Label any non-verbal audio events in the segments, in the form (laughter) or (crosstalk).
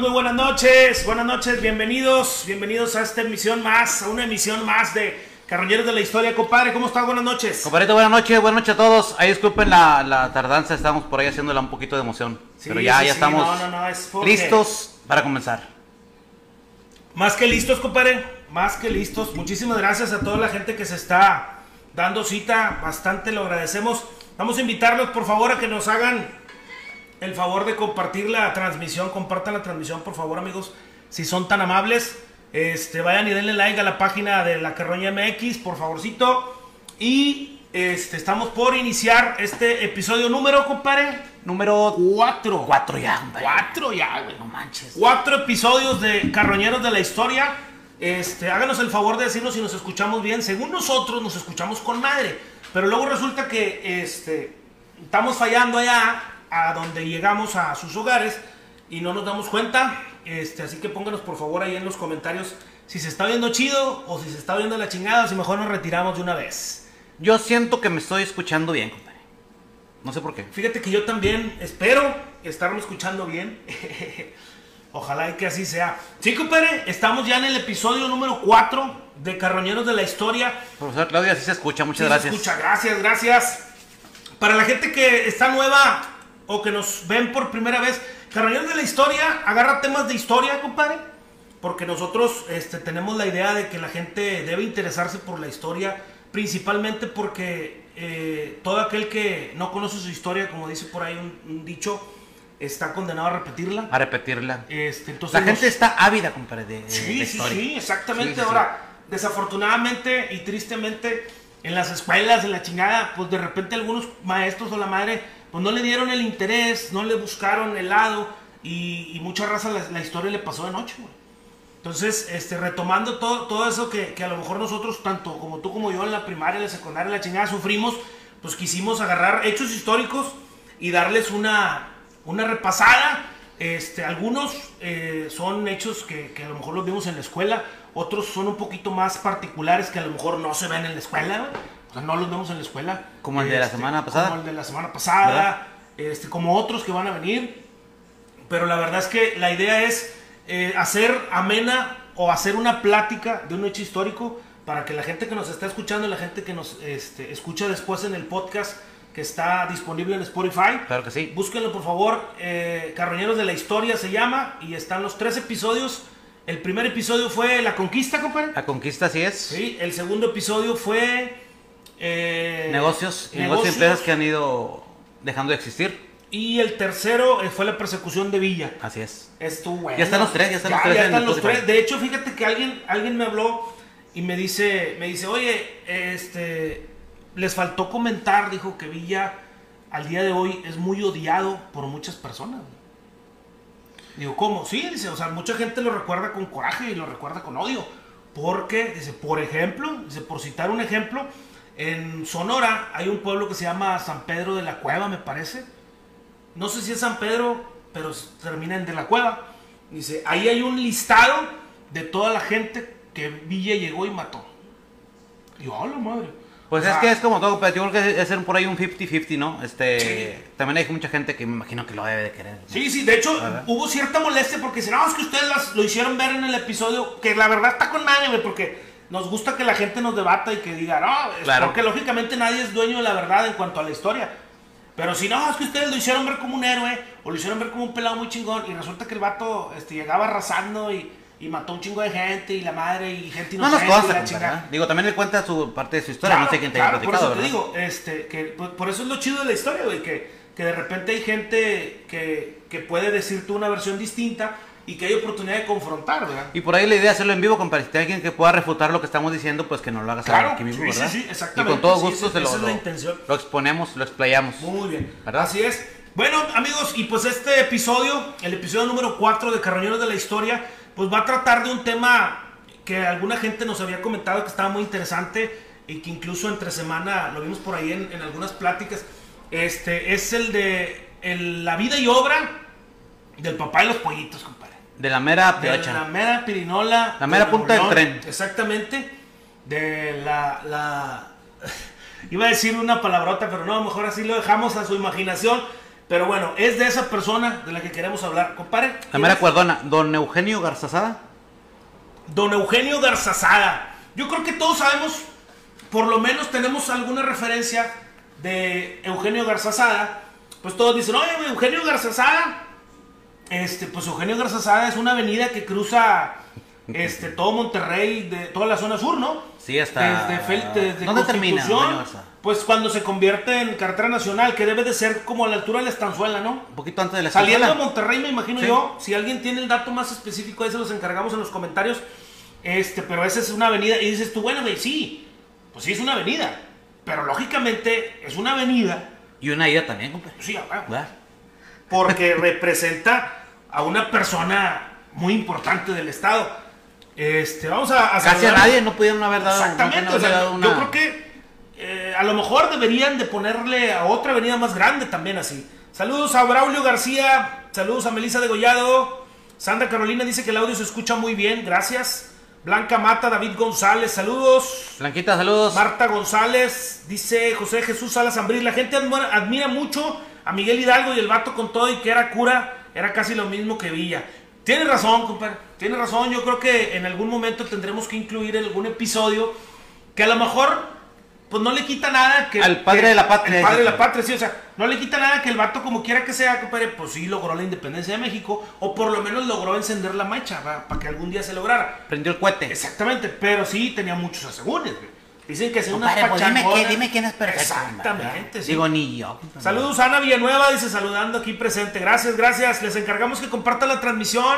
Muy buenas noches, buenas noches, bienvenidos, bienvenidos a esta emisión más, a una emisión más de Carroñeros de la Historia, compadre, ¿cómo está? Buenas noches. Compadrito, buenas noches, buenas noches a todos. Ahí disculpen la, la tardanza, estamos por ahí haciéndola un poquito de emoción. Sí, pero ya, sí, ya estamos no, no, no, es porque- listos para comenzar. Más que listos, compadre, más que listos. Muchísimas gracias a toda la gente que se está dando cita, bastante lo agradecemos. Vamos a invitarlos, por favor, a que nos hagan el favor de compartir la transmisión, compartan la transmisión, por favor, amigos, si son tan amables. Este, vayan y denle like a la página de la Carroña MX, por favorcito. Y este, estamos por iniciar este episodio número, compadre. Número Cuatro. 4 ya, compadre. Cuatro ya, güey. No manches. Cuatro episodios de Carroñeros de la Historia. Este, háganos el favor de decirnos si nos escuchamos bien. Según nosotros, nos escuchamos con madre. Pero luego resulta que este, estamos fallando allá a donde llegamos a sus hogares y no nos damos cuenta. Este, así que pónganos por favor ahí en los comentarios si se está viendo chido o si se está viendo la chingada o si mejor nos retiramos de una vez. Yo siento que me estoy escuchando bien, compadre. No sé por qué. Fíjate que yo también espero estarme escuchando bien. (laughs) Ojalá y que así sea. Sí, compadre, estamos ya en el episodio número 4 de Carroñeros de la Historia. Profesor Claudia, sí se escucha, muchas Sí, se gracias. escucha, gracias, gracias. Para la gente que está nueva o que nos ven por primera vez, Carroñeros de la Historia agarra temas de historia, compadre. Porque nosotros este, tenemos la idea de que la gente debe interesarse por la historia, principalmente porque eh, todo aquel que no conoce su historia, como dice por ahí un, un dicho, está condenado a repetirla. A repetirla. Este, entonces La nos- gente está ávida, compadre, de, de- Sí, de sí, historia. sí, exactamente. Sí, sí. Ahora, desafortunadamente y tristemente, en las escuelas, en la chingada, pues de repente algunos maestros o la madre, pues no le dieron el interés, no le buscaron el lado y, y mucha raza la, historia le pasó de noche. Entonces, este, retomando todo, todo eso que, que a lo mejor nosotros, tanto como tú como yo en la primaria, en la secundaria, en la chingada, sufrimos, pues quisimos agarrar hechos históricos y darles una, una repasada. Este, algunos eh, son hechos que, que a lo mejor los vimos en la escuela, otros son un poquito más particulares que a lo mejor no se ven en la escuela. No los vemos en la escuela. Como el de la semana pasada. Como el de la semana pasada, este, como otros que van a venir. Pero la verdad es que la idea es eh, hacer amena o hacer una plática de un hecho histórico para que la gente que nos está escuchando, la gente que nos este, escucha después en el podcast que está disponible en Spotify, Claro que sí. búsquenlo por favor. eh, Carroñeros de la Historia se llama y están los tres episodios. El primer episodio fue La Conquista, compadre. La conquista sí es. Sí, el segundo episodio fue... eh, Negocios negocios empresas que han ido dejando de existir. Y el tercero eh, fue la persecución de Villa. Así es. Estuvo bueno. Ya están los tres, ya están los tres Ya están los tres. De hecho, fíjate que alguien, alguien me habló y me dice, me dice, oye, este, les faltó comentar, dijo que Villa al día de hoy es muy odiado por muchas personas. Digo, ¿cómo? Sí, dice, o sea, mucha gente lo recuerda con coraje y lo recuerda con odio. Porque, dice, por ejemplo, dice, por citar un ejemplo, en Sonora hay un pueblo que se llama San Pedro de la Cueva, me parece. No sé si es San Pedro, pero termina en de la Cueva. Dice, ahí hay un listado de toda la gente que Villa llegó y mató. Digo, ¡a la madre! Pues O es que es como todo, pero yo creo que es por ahí un 50-50, ¿no? Este, Sí. También hay mucha gente que me imagino que lo debe de querer. Sí, sí, de hecho hubo cierta molestia porque dicen, no, es que ustedes las- lo hicieron ver en el episodio, que la verdad está con güey, porque nos gusta que la gente nos debata y que diga, no, Claro. porque lógicamente nadie es dueño de la verdad en cuanto a la historia. Pero si no, es que ustedes lo hicieron ver como un héroe o lo hicieron ver como un pelado muy chingón y resulta que el vato este, llegaba arrasando y, y mató un chingo de gente y la madre y gente No nos inocente y consta, la. ¿eh? Digo, también le cuenta su parte de su historia, no sé quién te haya claro, por platicado, eso ¿verdad? te digo, este, que por, por eso es lo chido de la historia, güey, que, que de repente hay gente que, que puede decirte una versión distinta y que hay oportunidad de confrontar, ¿verdad? Y por ahí la idea es hacerlo en vivo, compadre. Si hay alguien que pueda refutar lo que estamos diciendo, pues que nos lo haga saber Claro, aquí mismo, ¿verdad? sí, sí, Y exactamente, con todo gusto se lo, esa es la lo- intención. lo exponemos, lo explayamos. Muy bien, ¿Verdad? así es. Bueno, amigos, y pues este episodio, el episodio número 4 de Carroñeros de la Historia, pues va a tratar de un tema que alguna gente nos había comentado que estaba muy interesante y que incluso entre semana lo vimos por ahí en, en algunas pláticas. Este es el de el- la vida y obra del papá de los pollitos, compadre. De la mera De la mera pirinola. La mera de punta del tren. Exactamente. De la, la... (laughs) Iba a decir una palabrota, pero no, mejor así lo dejamos a su imaginación. Pero bueno, es de esa persona de la que queremos hablar. Compadre. La ¿quién mera cuerdona, don Eugenio Garzazada. Don Eugenio Garzazada. Yo creo que todos sabemos, por lo menos tenemos alguna referencia de Eugenio Garzazada. Pues todos dicen, oye, Eugenio Garzazada. Este, pues Eugenio Garzazada es una avenida que cruza este, todo Monterrey, de toda la zona sur, ¿no? Sí, hasta- Desde, Fel- desde ¿Dónde termina? Pues cuando se convierte en carretera nacional, que debe de ser como a la altura de la estanzuela, ¿no? Un poquito antes de la Saliendo de. Monterrey, me imagino Sí. yo. Si alguien tiene el dato más específico, ahí se los encargamos en los comentarios. Este, pero esa es una avenida. Y dices tú, bueno, güey, sí. Pues sí, es una avenida. Pero lógicamente es una avenida. Y una ida también, compadre. Sí, ¿Verdad? Porque representa a una persona muy importante del Estado. Este, vamos a, a Casi a nadie no pudieron haber dado. Exactamente, no o sea, yo creo que eh, a lo mejor deberían de ponerle a otra avenida más grande también así. Saludos a Braulio García, saludos a Melissa Degollado, Sandra Carolina dice que el audio se escucha muy bien, gracias. Blanca Mata, David González, saludos. Blanquita, saludos. Marta González, dice José Jesús Salas Ambrís. La gente admira, admira mucho a Miguel Hidalgo y el vato con todo y que era cura, era casi lo mismo que Villa. Tiene razón, compadre. Tiene razón. Yo creo que en algún momento tendremos que incluir en algún episodio que a lo mejor pues no le quita nada que Al padre que- de la patria, el padre de la patria, sí, o sea, no le quita nada que el vato como quiera que sea, compadre, pues sí logró la independencia de México o por lo menos logró encender la mecha para que algún día se lograra. Prendió el cohete. Exactamente, pero sí tenía muchos asegúnes, güey. Dicen que unas Compadre, pues dime, dime quién es perfecto. Exactamente, sí. Digo, ni yo. Saludos Ana Villanueva, dice saludando aquí presente. Gracias, gracias. Les encargamos que compartan la transmisión.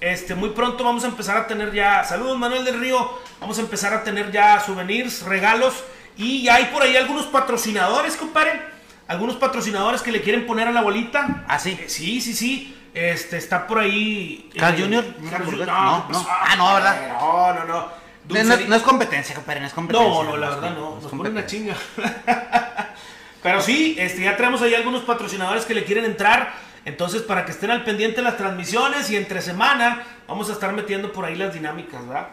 Este, muy pronto vamos a empezar a tener ya. Saludos Manuel del Río. Vamos a empezar a tener ya souvenirs, regalos. Y ya hay por ahí algunos patrocinadores, compadre. Algunos patrocinadores que le quieren poner a la bolita. ¿Ah, sí? Eh, sí, sí, sí. Este, está por ahí. ¿Carl eh? Carl Jr. No, ¿qué no. Ah, no, ¿verdad? No, no, no. No, no- Dulcería- no es competencia, compadre, no es competencia. no, no, la verdad no. es Nos pone una chinga. (laughs) Pero sí, este, ya tenemos ahí algunos patrocinadores que le quieren entrar. Entonces, para que estén al pendiente de las transmisiones y entre semana, vamos a estar metiendo por ahí las dinámicas, ¿verdad?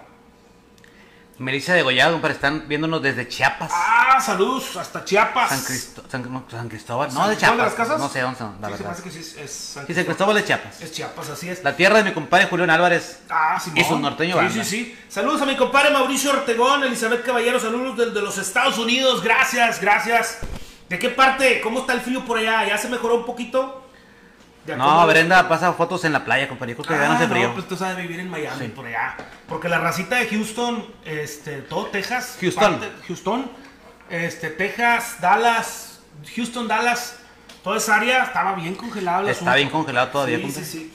Melissa de Gollado, compadre, están viéndonos desde Chiapas. Ah, saludos, hasta Chiapas. San, Cristo- San- no, San Cristóbal. ¿San No, de Chiapas. de las Casas? No sé dónde son, la sí, se verdad. hace que sí es, es San Sí, San Cristóbal de Chiapas. Es Chiapas, así es. La tierra de mi compadre Julián Álvarez. Ah, Simón. Y su norteño Sí, banda. sí, sí. Saludos a mi compadre Mauricio Ortegón, Elizabeth Caballero, saludos del- de, los Estados Unidos. Gracias, gracias. ¿De qué parte? ¿Cómo está el frío por allá? ¿Ya se mejoró un poquito? ¿Ya No, Brenda pasa fotos en la playa, compadre. Yo creo que ya no hace frío. pues tú sabes vivir en Miami, Sí. por allá. Porque la racita de Houston, este, todo Texas. Houston. parte- Houston, este, Texas, Dallas, Houston, Dallas, toda esa área estaba bien congelado el Está asunto. bien congelado todavía, Sí, sí, sí.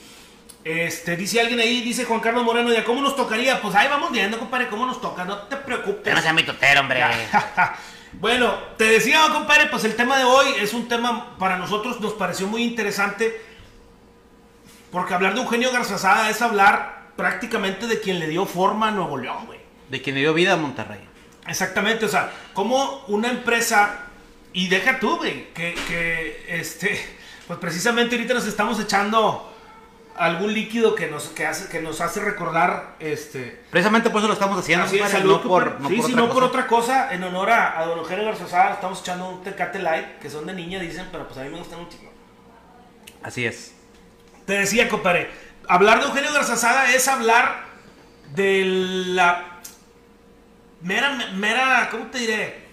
Este, dice alguien ahí, dice Juan Carlos Moreno, ¿ya cómo nos tocaría? Pues ahí vamos viendo, compadre, cómo nos toca, no te preocupes. No sea mi totero, hombre. (laughs) bueno, te decía, compadre, pues el tema de hoy es un tema para nosotros nos pareció muy interesante. Porque hablar de Eugenio Garzazada es hablar prácticamente de quien le dio forma a Nuevo León, güey. De quien le dio vida a Monterrey. Exactamente, o sea, como una empresa, y deja tú, güey, que, que, este, pues precisamente ahorita nos estamos echando algún líquido que nos, que hace, que nos hace recordar, este, Precisamente por eso lo estamos haciendo, Así es, compadre, salud, no por, no sí, por sí, otra no por otra cosa, en honor a, a don Eugenio Garzazada, estamos echando un Tecate Light, que son de niña, dicen, pero pues a mí me gustan un chingo. Así es. Te decía, compadre, hablar de Eugenio Garzazada es hablar de la mera, mera, ¿cómo te diré?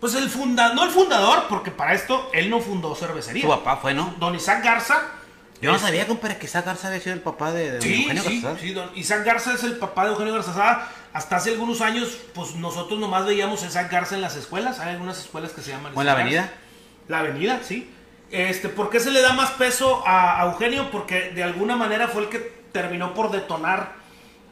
Pues el fundador, no el fundador, porque para esto él no fundó cervecería. Su papá fue, ¿no? Don Isaac Garza. Yo no es- sabía, compadre, que Isaac Garza había sido el papá de, de Sí, Eugenio sí, Garzazada. sí, don Isaac Garza es el papá de Eugenio Garzazada. Hasta hace algunos años, pues nosotros nomás veíamos a Isaac Garza en las escuelas. Hay algunas escuelas que se llaman. ¿O en la avenida? Garza. La avenida, sí. Este, ¿Por qué se le da más peso a, a Eugenio? Porque de alguna manera fue el que terminó por detonar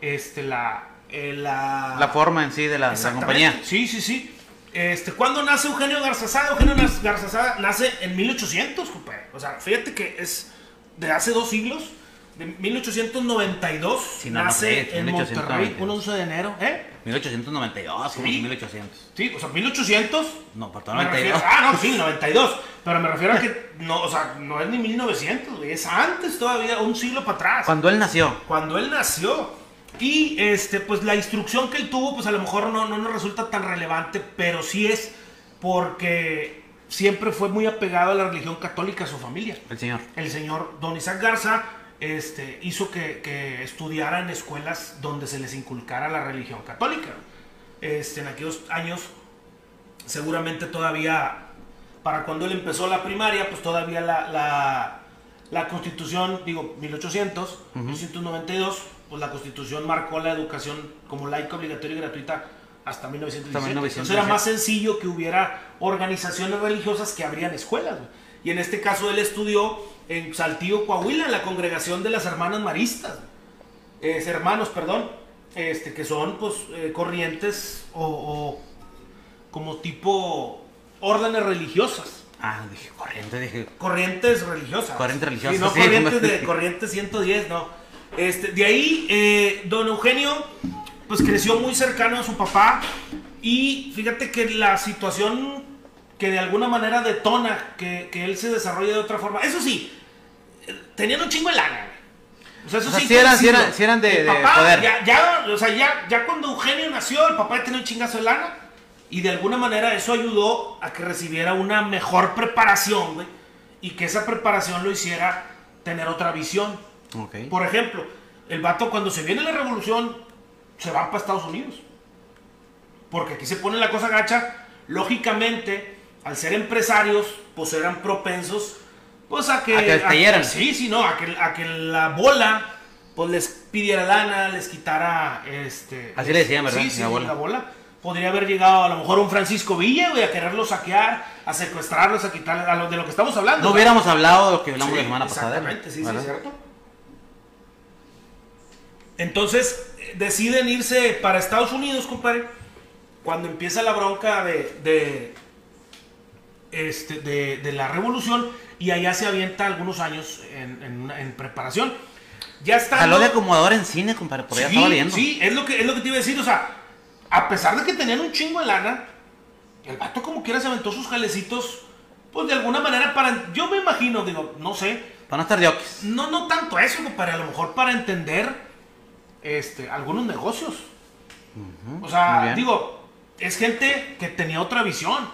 este, la, eh, la, La forma en sí de la, de la Exactamente. compañía. Sí, sí, sí. Este, ¿Cuándo nace Eugenio Garzazada? Eugenio Garzazada nace en 1800, compadre. O sea, fíjate que es de hace dos siglos. De 1892 Sí, no, no nace sé, en 1892. Monterrey, un 11 de enero. ¿Eh? 1892, como Sí. 1800. Sí, o sea, 1800. No, por todo Me 92. refiero- ah, no, sí, (laughs) 92. Pero me refiero a que, (laughs) no, o sea, no es ni 1900, güey, es antes todavía, un siglo para atrás Cuando él nació. cuando él nació. Y este, pues la instrucción que él tuvo, pues a lo mejor no, no nos resulta tan relevante, pero sí es porque siempre fue muy apegado a la religión católica, su familia. El señor. El señor Don Isaac Garza este, hizo que, que estudiara en escuelas donde se les inculcara la religión católica. Este, en aquellos años, seguramente todavía, para cuando él empezó la primaria, pues todavía la, la, la constitución, digo, 1800, 1892, pues la constitución marcó la educación como laica obligatoria y gratuita hasta 1917. Hasta 1917. Entonces era más sencillo que hubiera organizaciones religiosas que abrían escuelas. Y en este caso él estudió en Saltillo, Coahuila, en la congregación de las hermanas maristas. Es, hermanos, perdón. Este, que son pues eh, corrientes o, o como tipo órdenes religiosas. Ah, dije, corriente, dije. Corrientes religiosas. Corrientes religiosas, Sí, no sí. corrientes de (laughs) corriente 110, no. Este, de ahí, eh, don Eugenio, pues creció muy cercano a su papá. Y fíjate que la situación que de alguna manera detona que, que él se desarrolle de otra forma. Eso sí, eh, tenían un chingo de lana. güey. O sea, eso O sea, sí, que eran- eran- eran de- El de papá, poder. Ya, ya, o sea, ya, ya cuando Eugenio nació, el papá tenía un chingazo de lana. Y de alguna manera eso ayudó a que recibiera una mejor preparación, güey. Y que esa preparación lo hiciera tener otra visión. Ok. Por ejemplo, el vato cuando se viene la revolución, se va para Estados Unidos. Porque aquí se pone la cosa gacha. Lógicamente, al ser empresarios, pues eran propensos pues a que... A que sí, sí, no, a que, a que la bola pues les pidiera lana, les quitara este... Así le decían, ¿verdad? Sí, sí, La bola. la bola. Podría haber llegado a lo mejor un Francisco Villa, güey, a quererlo saquear, a secuestrarlos, a quitarles a lo de lo que estamos hablando. No ¿verdad? hubiéramos hablado de lo que hablamos Sí, la semana pasada. Exactamente, sí, sí, ¿verdad? es cierto. Entonces deciden irse para Estados Unidos, compadre. Cuando empieza la bronca de, de, este, de, de la revolución y allá se avienta algunos años en, en preparación. Ya está. Jaló de acomodador en cine, compadre, por allá Sí, estaba viendo. sí, es lo, que, es lo que te iba a decir. O sea, a pesar de que tenían un chingo de lana, el vato como quiera se aventó sus jalecitos, pues de alguna manera para... Yo me imagino, digo, no sé, Para no estar de oquis. no, no tanto eso, para a lo mejor para entender este, algunos negocios. O sea, digo, es gente que tenía otra visión.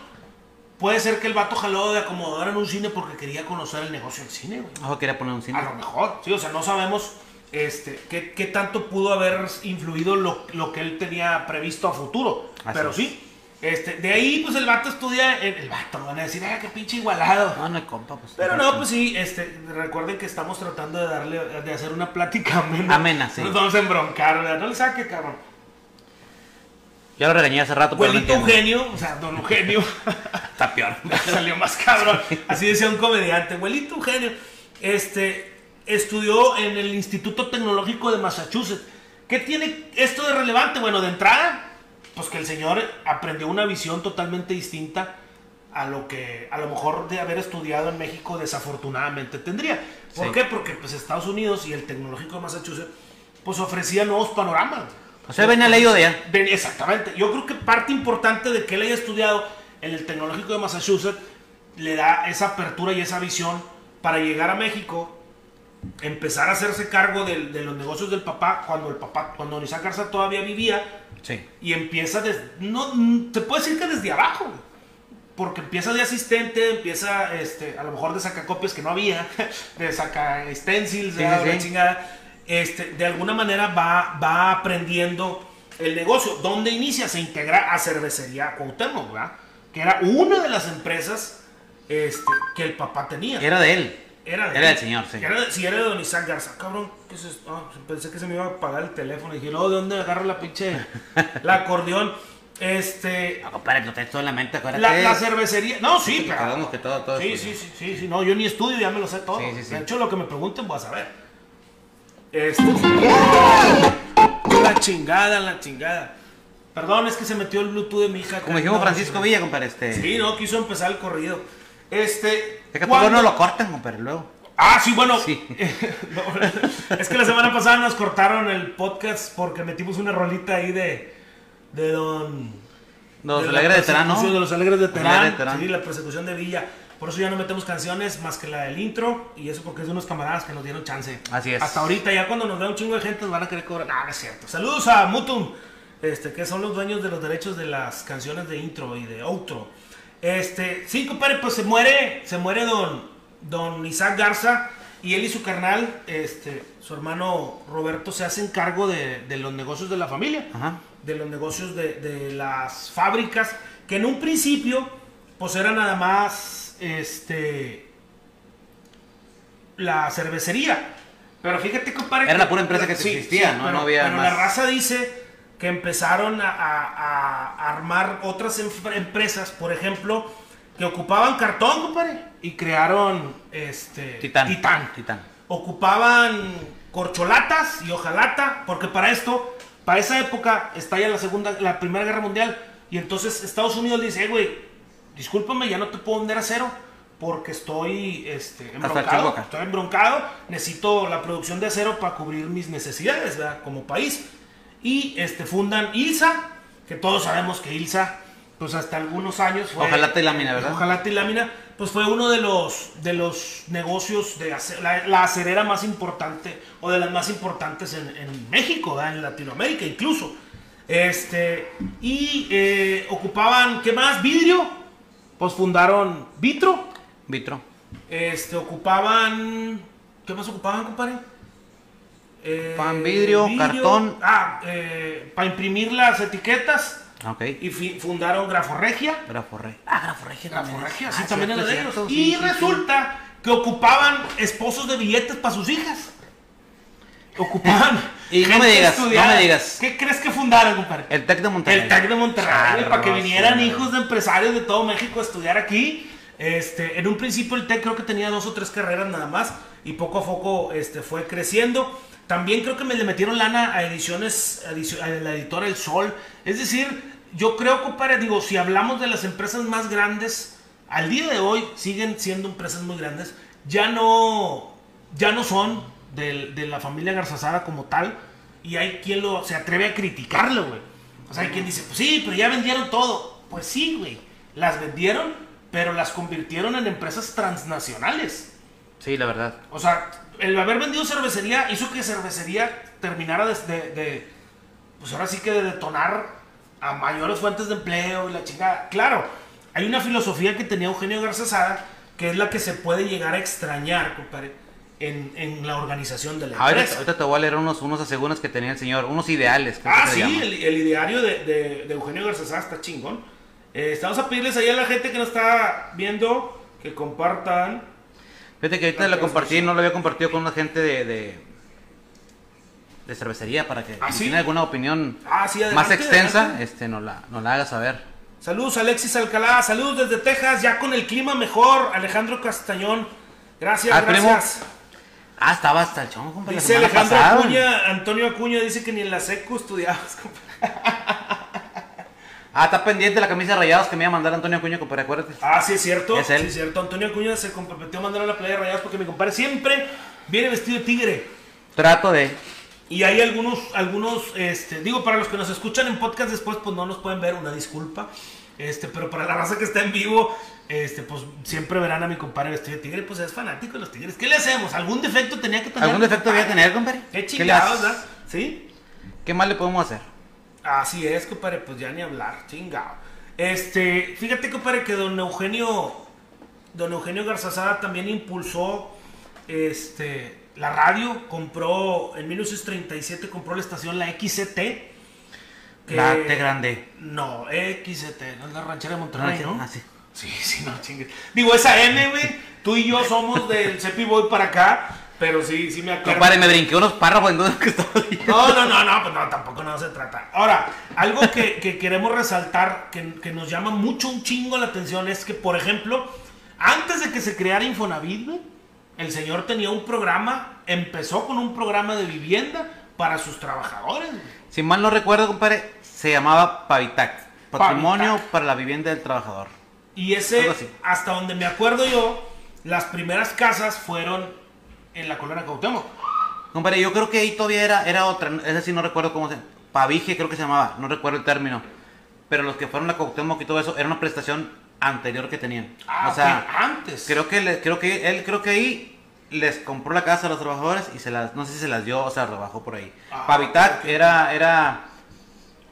Puede ser que el vato jaló de acomodador en un cine porque quería conocer el negocio del cine, güey. Ojo, quería poner un cine. A lo mejor, sí, o sea, no sabemos este, qué, qué tanto pudo haber influido lo, lo que él tenía previsto a futuro. Así pero es. sí, este, de ahí pues el vato estudia, el, el vato, van a decir, ah, qué pinche igualado. No, no hay compa, pues. Pero no, pues sí, este, recuerden que estamos tratando de darle, de hacer una plática amena. Amena, sí. Nos vamos a embroncar, ¿verdad? No le saque, cabrón. Ya lo regañé hace rato, pero no Abuelito. Eugenio, o sea, don Eugenio. (laughs) Está peor. (laughs) salió más cabrón. Así decía un comediante. Abuelito Eugenio, este, estudió en el Instituto Tecnológico de Massachusetts. ¿Qué tiene esto de relevante? Bueno, de entrada, pues que el señor aprendió una visión totalmente distinta a lo que a lo mejor de haber estudiado en México desafortunadamente tendría. ¿Por Sí. qué? Porque pues Estados Unidos y el Tecnológico de Massachusetts pues ofrecía nuevos panoramas. O sea, venía leído de allá. Exactamente. Yo creo que parte importante de que él haya estudiado en el Tecnológico de Massachusetts le da esa apertura y esa visión para llegar a México, empezar a hacerse cargo del- de, los negocios del papá cuando el papá, cuando Isaac Garza todavía vivía Sí. y empieza desde, no, te puedo decir que desde abajo, porque empieza de asistente, empieza este, a lo mejor de sacacopias que no había, (laughs) de saca stencils, Sí, de sí. chingada. Este, de alguna manera va, va aprendiendo el negocio. ¿Dónde inicia? Se integra a Cervecería Cuauhtémoc, ¿verdad? Que era una de las empresas este, que el papá tenía. Era de él. Era, de Era él. del señor, sí. Era de- sí, era de Don Isaac Garza. Cabrón, ¿qué es esto? Ah, pensé que se me iba a apagar el teléfono. Y dije, no, ¿de dónde agarro la pinche... (laughs) la acordeón? Este... No, compadre, traes todo en la mente, acuérdate. La, la cervecería... No, sí, Sí, pero... que todo- todo sí, sí, sí, sí, sí. No, yo ni estudio, ya me lo sé todo. Sí. De hecho, lo que me pregunten voy a saber. Este... La chingada, la chingada. Perdón, es que se metió el Bluetooth de mi hija. Como dijimos Francisco Villa, compadre, este. Sí, no, quiso empezar el corrido. Este... Es que por ¿cuándo- no lo cortan, compadre, luego. Ah, sí, bueno. Sí. (laughs) No, es que la semana pasada nos cortaron el podcast porque metimos una rolita ahí de. de Don. Los de alegres de Terán, ¿no? De los alegres de Terán. de Terán. Sí, la persecución de Villa. Por eso ya no metemos canciones más que la del intro. Y eso porque es de unos camaradas que nos dieron chance. Así es. Hasta ahorita, ya cuando nos vea un chingo de gente, nos van a querer cobrar. Ah, no es cierto. Saludos a Mutum. Este, que son los dueños de los derechos de las canciones de intro y de outro. Este, sí, compadre, pues se muere, se muere don, don Isaac Garza y él y su carnal, este, su hermano Roberto, se hacen cargo de, de los negocios de la familia, Ajá. de los negocios de, de las fábricas, que en un principio, pues era nada más, este, la cervecería. Pero fíjate, compadre. Era la pura empresa que existía, ¿no? Pero, No había pero más. la raza dice que empezaron a, a- a armar otras em- empresas, por ejemplo, que ocupaban cartón, compadre, y crearon este Titán. Titán. Titán. Ocupaban corcholatas y hojalata, porque para esto, para esa época, estalla la segunda, la primera guerra mundial, y entonces Estados Unidos dice, "Eh, güey, discúlpame, ya no te puedo vender acero porque estoy este, embroncado, chingo acá". estoy embroncado, necesito la producción de acero para cubrir mis necesidades, ¿verdad? Como país. Y este, fundan ILSA, que todos sabemos que ILSA, pues hasta algunos años fue... Hojalata y lámina, ¿verdad? Hojalata y lámina, pues fue uno de los, de los negocios de ace- la, la acerera más importante, o de las más importantes en, en México, ¿verdad? en Latinoamérica incluso. Este, y eh, ocupaban, ¿qué más? Vidrio, pues fundaron Vitro, Vitro. este, ocupaban. ¿Qué más ocupaban, compadre? Eh, Pan, vidrio, cartón. Ah, para imprimir las etiquetas. Ok. Y fundaron Graforregia. Graforre. Ah, Graforregia también. Graforregia, Ah, sí, también era cierto, de ellos. y sí, sí, sí. resulta que ocupaban esposos de billetes para sus hijas. Ocupaban. (laughs) Y no me digas, no estudiada. me digas. ¿Qué crees que fundaron, compadre? El Tec de Monterrey. El TEC de Monterrey, para que vinieran hijos de empresarios de todo México a estudiar aquí. Este, en un principio el TEC creo que tenía dos o tres carreras nada más y poco a poco este, fue creciendo. También creo que me le metieron lana a ediciones, edicio- a la editora El Sol. Es decir, yo creo, compadre, digo, si hablamos de las empresas más grandes, al día de hoy siguen siendo empresas muy grandes. Ya no, ya no son de, la familia Garzazada como tal. Y hay quien lo, se atreve a criticarlo, güey. O sea, hay quien dice, pues sí, pero ya vendieron todo. Pues sí, güey. Las vendieron, pero las convirtieron en empresas transnacionales. Sí, la verdad. O sea, el haber vendido cervecería hizo que cervecería terminara de, de- de, pues ahora sí que de detonar a mayores fuentes de empleo y la chingada. Claro, hay una filosofía que tenía Eugenio Garza Sada que es la que se puede llegar a extrañar, compadre, en, en la organización de la Ahorita, empresa. ahorita te voy a leer unos, unos aseguras que tenía el señor, unos ideales. Ah, sí, el, el ideario de, de- de Eugenio Garza está chingón. Eh, estamos a pedirles ahí a la gente que nos está viendo que compartan. Fíjate que ahorita Ah, lo compartí, no lo había compartido con una gente de, de, de cervecería para que ¿Ah, si sí? tiene alguna opinión Ah, sí, más extensa, adelante. este, nos la, nos la haga saber. Saludos Alexis Alcalá, saludos desde Texas, ya con el clima mejor. Alejandro Castañón, gracias, Ah, primo. Ah, estaba hasta el chongo, compa, la Dice Alejandro pasada. Acuña, Antonio Acuña dice que ni en la seco estudiabas. compa. (laughs) Ah, está pendiente la camisa de rayados que me iba a mandar Antonio Acuña, compadre, acuérdate. Ah, sí, es cierto. Es él. Sí, es cierto. Antonio Acuña se comprometió a mandar a la playa de rayados porque mi compadre siempre viene vestido de tigre. Trato de... Y hay algunos, algunos, este, digo, para los que nos escuchan en podcast después, pues no nos pueden ver, una disculpa. Este, pero para la raza que está en vivo, este, pues siempre verán a mi compadre vestido de tigre, pues es fanático de los tigres. ¿Qué le hacemos? ¿Algún defecto tenía que tener? ¿Algún defecto debía tener, compadre? Qué chingados? ¿verdad? ¿Sí? ¿Qué más le podemos hacer? Así es, compadre, pues ya ni hablar, chingado. Este, fíjate, compadre, que don Eugenio, don Eugenio Garzazada también impulsó, este, la radio, compró, en 1937 compró la estación La XCT. que- La T grande. No, XCT, no es la ranchera de Monterrey, ¿no? Ah, sí. Sí, sí, no chingues. Digo, esa M, güey, tú y yo somos del Cepi Boy para acá, pero sí, sí me acuerdo. Compadre, me brinqué unos párrafos en duda que estaba leyendo. No, no, no, no, pues no, tampoco no se trata. Ahora, algo que, que queremos resaltar, que, que nos llama mucho un chingo la atención, es que, por ejemplo, antes de que se creara Infonavit, güey, el señor tenía un programa, empezó con un programa de vivienda para sus trabajadores. güey. Si mal no recuerdo, compadre, se llamaba Pavitac. Patrimonio Pavitac. para la vivienda del trabajador. Y ese, hasta donde me acuerdo yo, las primeras casas fueron en la colonia Cuauhtémoc. Compadre, yo creo que ahí todavía era, era otra, esa sí no recuerdo cómo se Pavige creo que se llamaba, no recuerdo el término. Pero los que fueron a Cuauhtémoc y todo eso, era una prestación anterior que tenían. Ah, o sea, antes. creo que le- creo que él creo que ahí les compró la casa a los trabajadores y se las no sé si se las dio o se las rebajó por ahí. Ah, Pavitac era era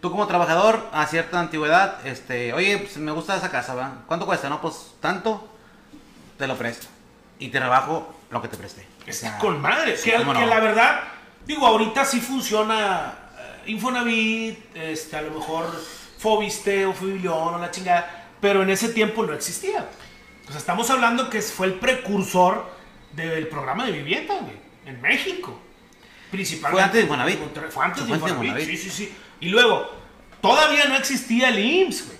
tú como trabajador a cierta antigüedad, este, oye, pues me gusta esa casa, ¿va? ¿Cuánto cuesta? No, pues tanto, te lo presto. Y te rebajo lo que te presté. Está con madre. sí, que, no. que la verdad, digo, ahorita sí funciona eh, Infonavit, este, a lo mejor Fobiste o Fibilión o la chingada, pero en ese tiempo no existía. O sea, estamos hablando que fue el precursor del programa de vivienda, güey, en México. Principalmente. Fue antes de Infonavit. Fue antes de Infonavit. sí, sí, sí. Y luego, todavía no existía el IMSS, güey.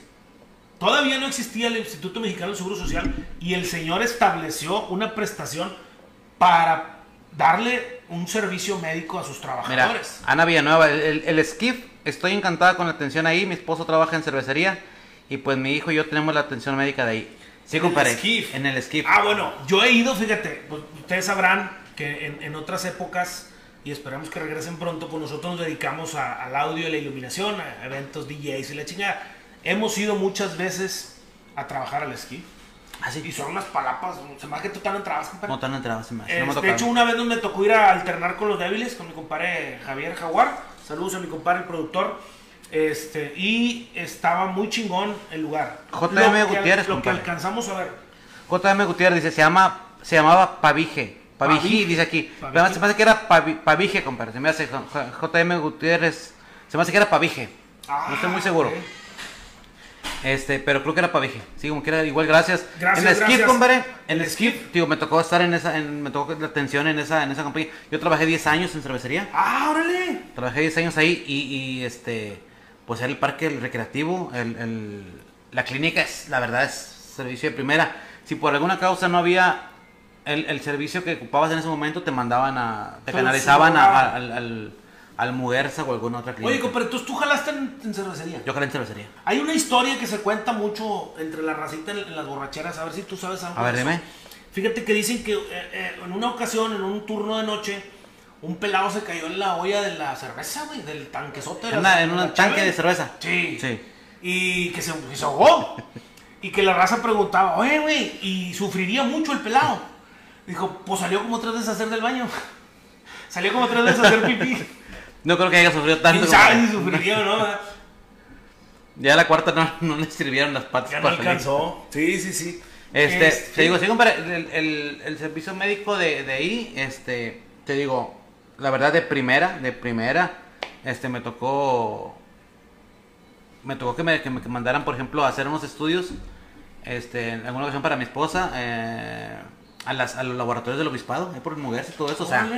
Todavía no existía el Instituto Mexicano del Seguro Social y el señor estableció una prestación para darle un servicio médico a sus Mira, trabajadores. Ana Villanueva, el, el, el Skiff, estoy encantada con la atención ahí. Mi esposo trabaja en cervecería y pues mi hijo y yo tenemos la atención médica de ahí. Sí, En el. En el Skiff. Ah, bueno, yo he ido, fíjate, pues, ustedes sabrán que en, en otras épocas, y esperamos que regresen pronto, pues nosotros nos dedicamos a- al audio y la iluminación, a eventos DJs y la chingada. Hemos ido muchas veces a trabajar al esquí. Ah, sí. Y son unas palapas, se me hace que tú tan entrabas, compadre. No tan entrado, se me hace. Eh, No me ha de hecho, una vez nos me tocó ir a alternar con los débiles, con mi compadre Javier Jaguar. Saludos a mi compadre, el productor. Este, y estaba muy chingón el lugar. JM Gutiérrez, Lo que compadre. alcanzamos a ver. JM Gutiérrez dice, se llama, se llamaba Pavije. Paviji, Pavije. dice aquí. Se me hace que era Pavi- Pavije, compadre. Se me hace JM Gutiérrez. Se me hace que era Pavije. no estoy muy seguro. Este, pero creo que era Pavije. Sí, como que era igual, gracias. Gracias, en el Skip, compadre. En El Skip, digo, me tocó estar en esa, en- me tocó la atención en esa, en esa compañía. Yo trabajé 10 años en cervecería. Ah, órale. Trabajé 10 años ahí y, y, este, pues era el parque el recreativo, el, el- la clínica es, la verdad es servicio de primera. Si por alguna causa no había el, el servicio que ocupabas en ese momento, te mandaban a, te Pero canalizaban a- al, al, al Muguerza o alguna otra clínica. Oye, compadre, entonces tú jalaste en, en cervecería. Yo jalé en cervecería. Hay una historia que se cuenta mucho entre la racita en, en las borracheras. A ver si tú sabes algo. A ver, dime. Fíjate que dicen que eh, eh, en una ocasión, en un turno de noche, un pelado se cayó en la olla de la cerveza, güey, del tanquezote. de En, la- un tanque de cerveza. Sí. Sí. Y que se, se ahogó. y que la raza preguntaba, oye, güey, y sufriría mucho el pelado. Dijo, pues salió como tres veces a hacer del baño. (laughs) salió como tres veces a hacer pipí. No creo que haya sufrido tanto. ¿Quién sabe compadre. si sufriría no? (laughs) Ya la cuarta no, no le sirvieron las patas Ya no salir. alcanzó. Sí, sí, sí. Este, Este, te digo, sí, compadre, el, el- el servicio médico de, de ahí, este, te digo, la verdad de primera, de primera, este, me tocó, me tocó que me, que me mandaran, por ejemplo, a hacer unos estudios, este, en alguna ocasión para mi esposa, eh, a, las, a los laboratorios del obispado, ahí por el Muguerza y todo eso, o sea,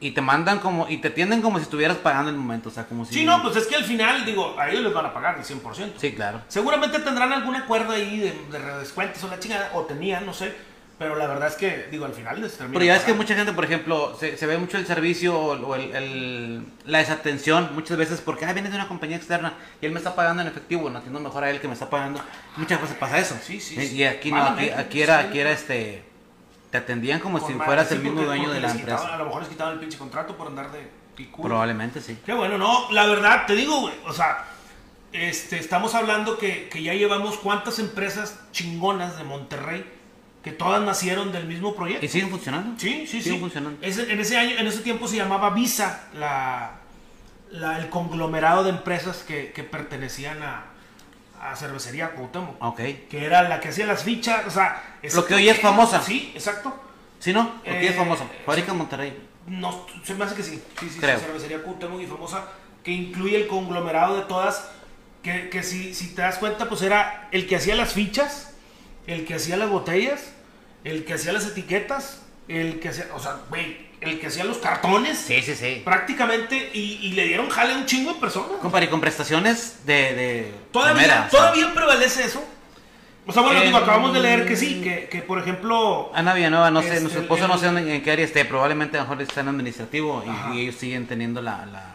y te mandan como, y te atienden como si estuvieras pagando en el momento, o sea, como si... Sí, no, pues es que al final, digo, a ellos les van a pagar el 100%. Sí, claro. Seguramente tendrán algún acuerdo ahí de, de descuentos o la chingada, o tenían, no sé. Pero la verdad es que, digo, al final les termina Pero ya es que mucha gente, por ejemplo, se, se ve mucho el servicio o, o el, el- la desatención muchas veces porque ah, viene de una compañía externa y él me está pagando en efectivo, no atiendo mejor a él que me está pagando. Muchas veces pasa eso. Sí, sí, Y- sí. Y aquí no, aquí, aquí era, aquí era este, te atendían como si madre, fueras sí, el mismo porque- dueño porque de la quitaban- empresa. a lo mejor les quitaban el pinche contrato por andar de picudo. Probablemente sí. Qué bueno, no, la verdad, te digo, güey, o sea, este, estamos hablando que, que ya llevamos cuántas empresas chingonas de Monterrey que todas nacieron del mismo proyecto. ¿Y siguen funcionando? Sí, sí, Siguen sí. funcionando. Ese- en ese año, en ese tiempo se llamaba Visa, la, la- el conglomerado de empresas que, que pertenecían a, a Cervecería Cuauhtémoc. Ok. Que era la que hacía las fichas, o sea... Lo que hoy es famosa. Sí, exacto. ¿Sí no? Porque es Eh, famoso. Fábrica en Monterrey. No, se me hace que sí. Sí, sí, Creo. sí, cervecería Cuauhtémoc y famosa, que incluye el conglomerado de todas, que, que si, si te das cuenta, pues era el que hacía las fichas, el que hacía las botellas, el que hacía las etiquetas, el que hacía, o sea, güey, el que hacía los cartones, Sí, sí, sí. prácticamente, y, y le dieron jale a un chingo de personas. Compadre, y con prestaciones de, de Todavía, primera, o sea, todavía prevalece eso. O sea, bueno, digo, acabamos de leer que sí, que, que por ejemplo... Ana Villanueva, no sé, Este, nuestro esposo no sé en, qué área esté, probablemente a lo mejor está en administrativo y- ellos siguen teniendo la, la-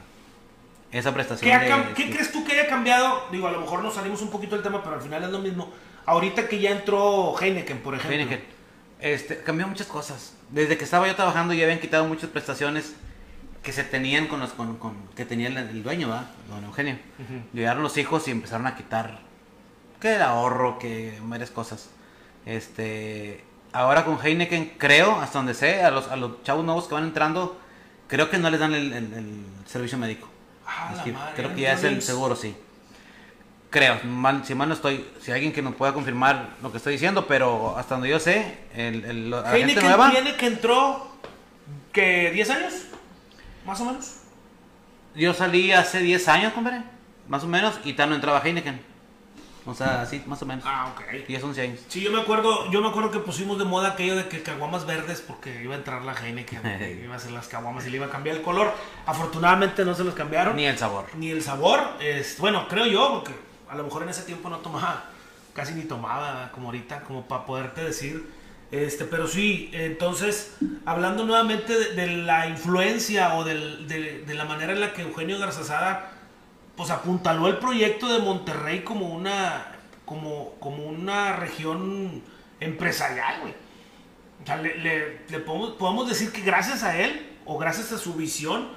esa prestación. ¿Qué, de- crees tú que haya cambiado? Digo, a lo mejor nos salimos un poquito del tema, pero al final es lo mismo. Ahorita que ya entró Heineken, por ejemplo. Heineken. Este, cambió muchas cosas. Desde que estaba yo trabajando ya habían quitado muchas prestaciones que se tenían con los con, con- que tenía el, el dueño. Don Eugenio. Ujú. Llegaron los hijos y empezaron a quitar que el ahorro, que varias cosas. Este, ahora con Heineken creo, hasta donde sé, a los, a los chavos nuevos que van entrando, creo que no les dan el, el- el servicio médico. Ah, madre, creo ¿era que ya es el seguro, sí. Creo, mal- si mal no estoy, si hay alguien que nos pueda confirmar lo que estoy diciendo, pero hasta donde yo sé, el, el- la gente Heineken nueva, tiene que entró, que 10 años, más o menos. yo salí hace 10 años, compadre, más o menos, y Tano entraba a Heineken. O sea, así, más o menos. Ah, ok. 10, 11 años. Sí, yo me acuerdo, yo me acuerdo que pusimos de moda aquello de que caguamas verdes porque iba a entrar la Heineken, (laughs) iba a ser las caguamas y le iba a cambiar el color. Afortunadamente no se los cambiaron. Ni el sabor. ni el sabor. Es, bueno, creo yo, porque a lo mejor en ese tiempo no tomaba, casi ni tomaba como ahorita, como para poderte decir. Este, pero sí, entonces, hablando nuevamente de, de la influencia o del- de, de la manera en la que Eugenio Garzazada pues apuntaló el proyecto de Monterrey como una, como, como una región empresarial, güey. O sea, le, le- le podemos, podemos decir que gracias a él, o gracias a su visión,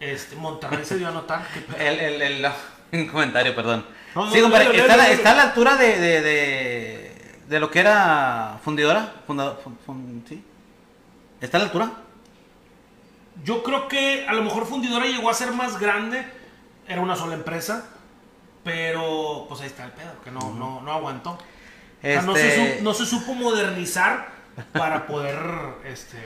este, Monterrey se dio a notar que (laughs) El, el, el- (laughs) un comentario, perdón. No, sí, compadre, está, a la- léelo, está a la altura de, de, de, de lo que era fundidora. Fundador, fun- fun- ¿sí? ¿Está a la altura? Yo creo que a lo mejor Fundidora llegó a ser más grande, era una sola empresa, pero pues ahí está el pedo, que no, no, no aguantó. O sea, no, se Este- no se supo modernizar para poder, este,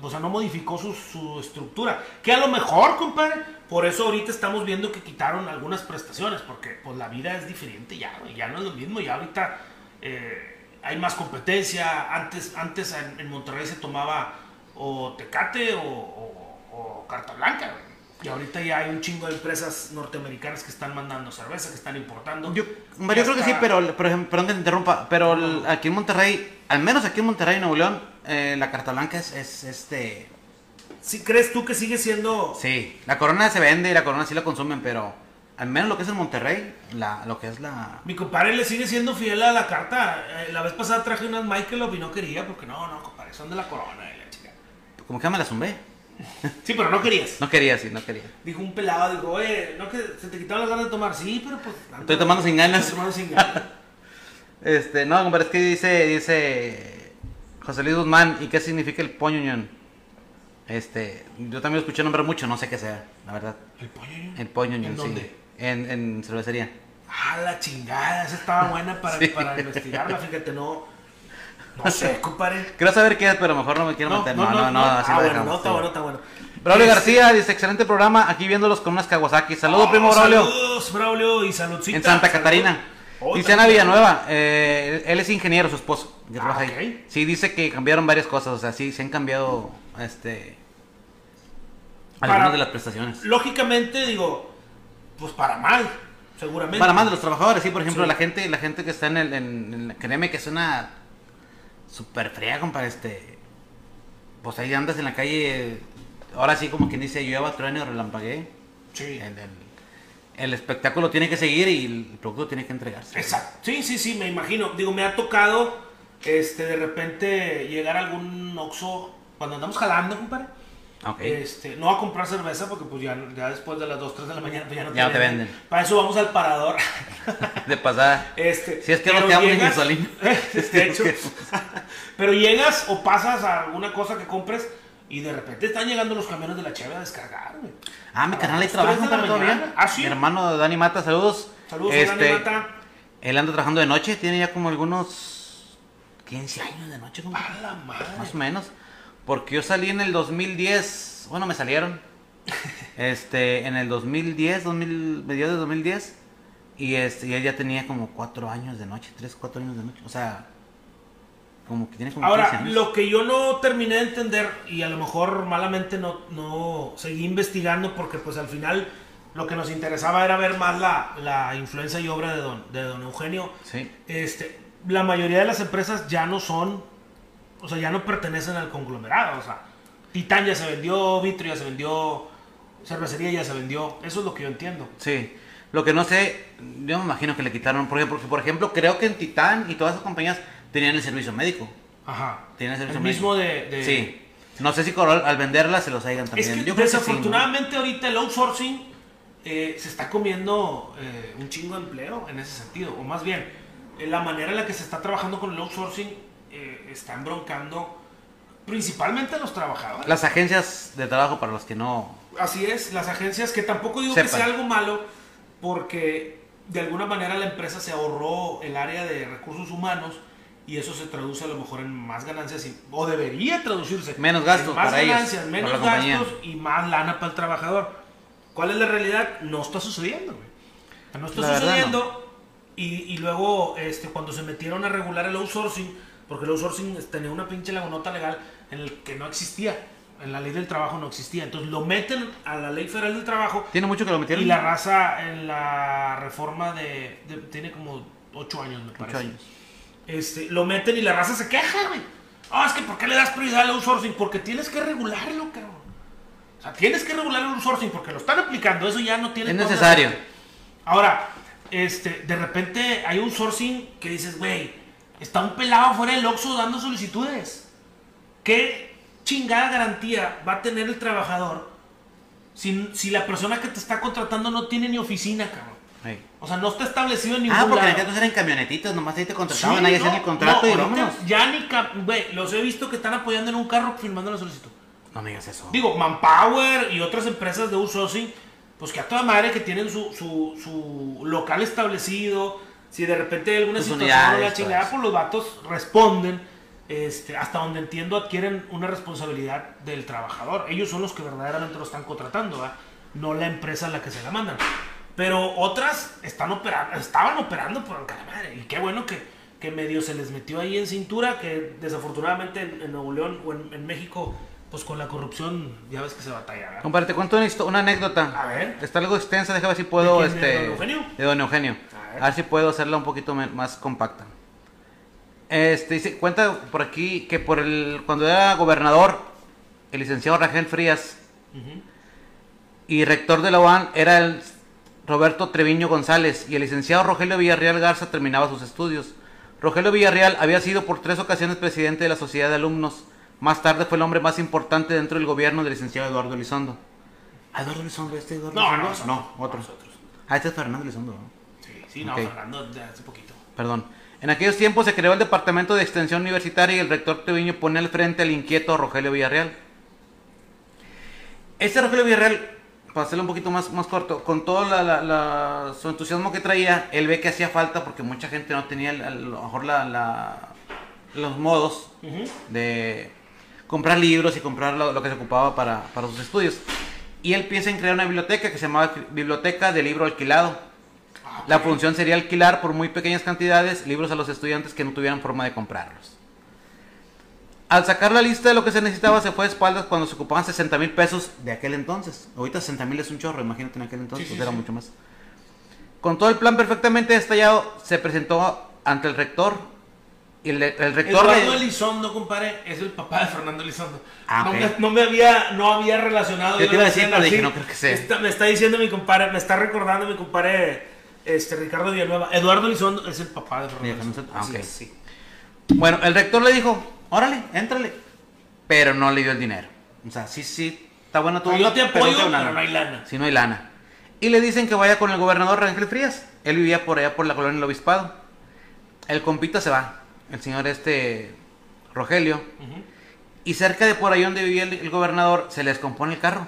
o sea, no modificó su, su estructura. Que a lo mejor, compadre, por eso ahorita estamos viendo que quitaron algunas prestaciones, porque pues la vida es diferente ya, ya no es lo mismo, ya ahorita eh, hay más competencia. Antes, antes en, Monterrey se tomaba o Tecate o, o- o Carta Blanca. Y ahorita ya hay un chingo de empresas norteamericanas que están mandando cerveza, que están importando. Yo, yo creo que sí, pero, ejemplo, perdón que te interrumpa, pero el- aquí en Monterrey, al menos aquí en Monterrey, Nuevo León, eh, la carta blanca es, es este... ¿Sí crees tú que sigue siendo Sí, la corona se vende y la corona sí la consumen, pero al menos lo que es en Monterrey, la, lo que es la... Mi compadre le sigue siendo fiel a la carta. Eh, la vez pasada traje unas Michelob y no quería porque no, no, compadre, son de la corona y la chica. Como que me la zumbé. (laughs) Sí, pero no querías. No quería, sí, no quería. Dijo un pelado, dijo, oye, ¿no que se te quitaron las ganas de tomar? Sí, pero pues... ando- Estoy tomando sin ganas. Estoy tomando sin ganas. (laughs) Este, no, compadre, es que dice, dice José Luis Guzmán, ¿y qué significa el poñoñón? Este, yo también lo escuché nombrar mucho, no sé qué sea, la verdad. ¿El ño? El poñoñón, ¿En sí. dónde? En, en cervecería. Ah, la chingada, esa estaba buena para, (laughs) Sí. para investigarla, fíjate, no... No sé, compadre. Quiero saber qué es, pero mejor no me quiero meter. No, no, no, así ah, lo bueno, dejamos, no, está sí. bueno, está bueno. Braulio Este- García dice, excelente programa, aquí viéndolos con unas Kawasaki. Saludos, Oh, primo Braulio. Saludos, Braulio, y saludcita. En Santa. Catarina. Oh, dice Ana también. Villanueva, eh, él es ingeniero, su esposo. que Ah, trabaja ahí. Sí, dice que cambiaron varias cosas, o sea, sí, se han cambiado este Para- algunas de las prestaciones. Lógicamente, digo, pues para mal, seguramente. Para más de los trabajadores, sí, por ejemplo, Sí. la gente la gente que está en el, en, en- créeme que es una super fría, compadre, este, pues ahí andas en la calle, ahora sí como quien dice, llueva, trueno, relampaguee, Sí. el, el- el espectáculo tiene que seguir y el producto tiene que entregarse. Exacto. Sí, sí, sí, me imagino. Digo, me ha tocado este de repente llegar a algún Oxxo cuando andamos jalando, compadre. Ok. Este, no a comprar cerveza porque pues ya, ya después de las 2, 3 de la mañana pues ya no Ya no te venden. Para eso vamos al parador. (laughs) De pasada. Este, Si es que nos quedamos llegas- gasolina. (laughs) de (laughs) hecho. pero llegas o pasas a alguna cosa que compres y de repente están llegando los camiones de la Cheve a descargar, güey. Ah, mi canal ahí trabaja todavía. Ah, sí. Mi hermano Dani Mata, saludos. Saludos Este, Dani Mata. Él anda trabajando de noche, tiene ya como algunos 15 años de noche, como A la madre. más o menos. Porque yo salí en el 2010, bueno, me salieron. (laughs) Este, en el 2010, 2000, mediados de 2010. Y, este, y él ya tenía como 4 años de noche, 3, 4 años de noche. O sea, como que tiene como 15 Ahora, lo que yo no terminé de entender, y a lo mejor malamente no, no seguí investigando, porque pues al final lo que nos interesaba era ver más la, la influencia y obra de don, de don Eugenio. Sí. Este, la mayoría de las empresas ya no son, o sea, ya no pertenecen al conglomerado. O sea, Titán ya se vendió, Vitro ya se vendió, Cervecería ya se vendió. Eso es lo que yo entiendo. Sí. Lo que no sé, yo me imagino que le quitaron, por ejemplo, porque, por ejemplo, creo que en Titán y todas esas compañías tenían el servicio médico. Ajá. Tenían el El servicio mismo médico. de... de- Sí. No sé si Corol al venderla se los hayan Es también. que Yo creo que sí, ¿no? desafortunadamente ahorita el outsourcing eh, se está comiendo eh, un chingo de empleo en ese sentido. O más bien, eh, la manera en la que se está trabajando con el outsourcing eh, está embroncando principalmente a los trabajadores. Las agencias de trabajo para los que no Así es, las agencias, que tampoco digo Sepan. que sea algo malo, porque de alguna manera la empresa se ahorró el área de recursos humanos y eso se traduce a lo mejor en más ganancias, y- o debería traducirse. Menos gastos más para ellos, ganancias, para menos compañía. gastos y más lana para el trabajador. ¿Cuál es la realidad? No está sucediendo, güey. No está La sucediendo y, y luego este, cuando se metieron a regular el outsourcing, porque el outsourcing tenía una pinche lagunota legal en el que no existía. En la ley del trabajo no existía. Entonces lo meten a la ley federal del trabajo Tiene mucho que lo metieron. y la raza en la reforma de, de- tiene como 8 años, me parece. años. Este, lo meten y la raza se queja, güey. Ah, es que ¿por qué le das prioridad al outsourcing? Porque tienes que regularlo, cabrón. O sea, tienes que regular el outsourcing porque lo están aplicando. Eso ya no tiene Es necesario. Ahora, este, de repente hay un sourcing que dices, güey, está un pelado fuera del Oxxo dando solicitudes. ¿Qué chingada garantía va a tener el trabajador si, si la persona que te está contratando no tiene ni oficina, cabrón? Ey. O sea, no está establecido en ningún Ah, porque lado. entonces eran camionetitas, nomás ahí te contrataban, Sí, ahí no, hacían el contrato no, y vámonos. Ya ni, güey, los he visto que están apoyando en un carro firmando la solicitud. No me digas eso. Digo, Manpower y otras empresas de outsourcing, pues que a toda madre que tienen su, su, su local establecido, si de repente hay alguna Sus situación la chingada, eso. pues los vatos responden, este, hasta donde entiendo adquieren una responsabilidad del trabajador. Ellos son los que verdaderamente lo están contratando, ¿verdad? no la empresa a la que se la mandan. Pero otras están operando, estaban operando por cada madre. Y qué bueno que, que medio se les metió ahí en cintura, que desafortunadamente en, en Nuevo León o en, en México, pues con la corrupción ya ves que se batalla. ¿verdad? Compadre, te cuento una, una anécdota. A ver. Está algo extensa, déjame ver si puedo. ¿De quién, de este, don Eugenio? De don Eugenio. A ver. Si puedo hacerla un poquito más compacta. Este, dice, cuenta por aquí que por el cuando era gobernador, el licenciado Rangel Frías y rector de la UAN era el Roberto Treviño González y el licenciado Rogelio Villarreal Garza terminaba sus estudios. Rogelio Villarreal había sido por tres ocasiones presidente de la Sociedad de Alumnos. Más tarde fue el hombre más importante dentro del gobierno del licenciado Eduardo Elizondo. ¿Ah, Eduardo Elizondo? ¿Este Eduardo No, Elizondo? no, no, otro. nosotros. Ah, este es Fernando Elizondo. ¿no? Sí, no, Ok. Fernando de hace poquito. Perdón. En aquellos tiempos se creó el Departamento de Extensión Universitaria y el rector Treviño pone al frente al inquieto Rogelio Villarreal. Este Rogelio Villarreal, para hacerlo un poquito más, más corto, con todo la, la- la- su entusiasmo que traía, él ve que hacía falta porque mucha gente no tenía a lo mejor los modos Ujú. de comprar libros y comprar lo, lo que se ocupaba para, para sus estudios. Y él piensa en crear una biblioteca que se llamaba Biblioteca de Libro Alquilado. La función sería alquilar por muy pequeñas cantidades libros a los estudiantes que no tuvieran forma de comprarlos. Al sacar la lista de lo que se necesitaba, se fue de espaldas cuando se ocupaban 60 mil pesos de aquel entonces. Ahorita 60 mil es un chorro, imagínate en aquel entonces, Sí, sí, pues era sí. mucho más. Con todo el plan perfectamente detallado, se presentó ante el rector. Y el, el rector le- Eduardo Elizondo, compadre, es el papá de Fernando Elizondo. Ah, no, me, no me había, no había relacionado. Yo te iba a decir, pero dije, no creo que sea. Está- me está diciendo mi compadre, me está recordando mi compadre este, Ricardo Villanueva. Eduardo Elizondo es el papá de Fernando Villanueva, Elizondo. ah, Así ok. es, sí. Bueno, el rector le dijo, órale, éntrale. Pero no le dio el dinero. O sea, sí, sí, está bueno tu Yo te apoyo, pero no hay lana. Si no hay lana. Y le dicen que vaya con el gobernador Rangel Frías. Él vivía por allá por la colonia del obispado. El compita se va. El señor este Rogelio. Y cerca de por ahí donde vivía el, el gobernador se les compone el carro.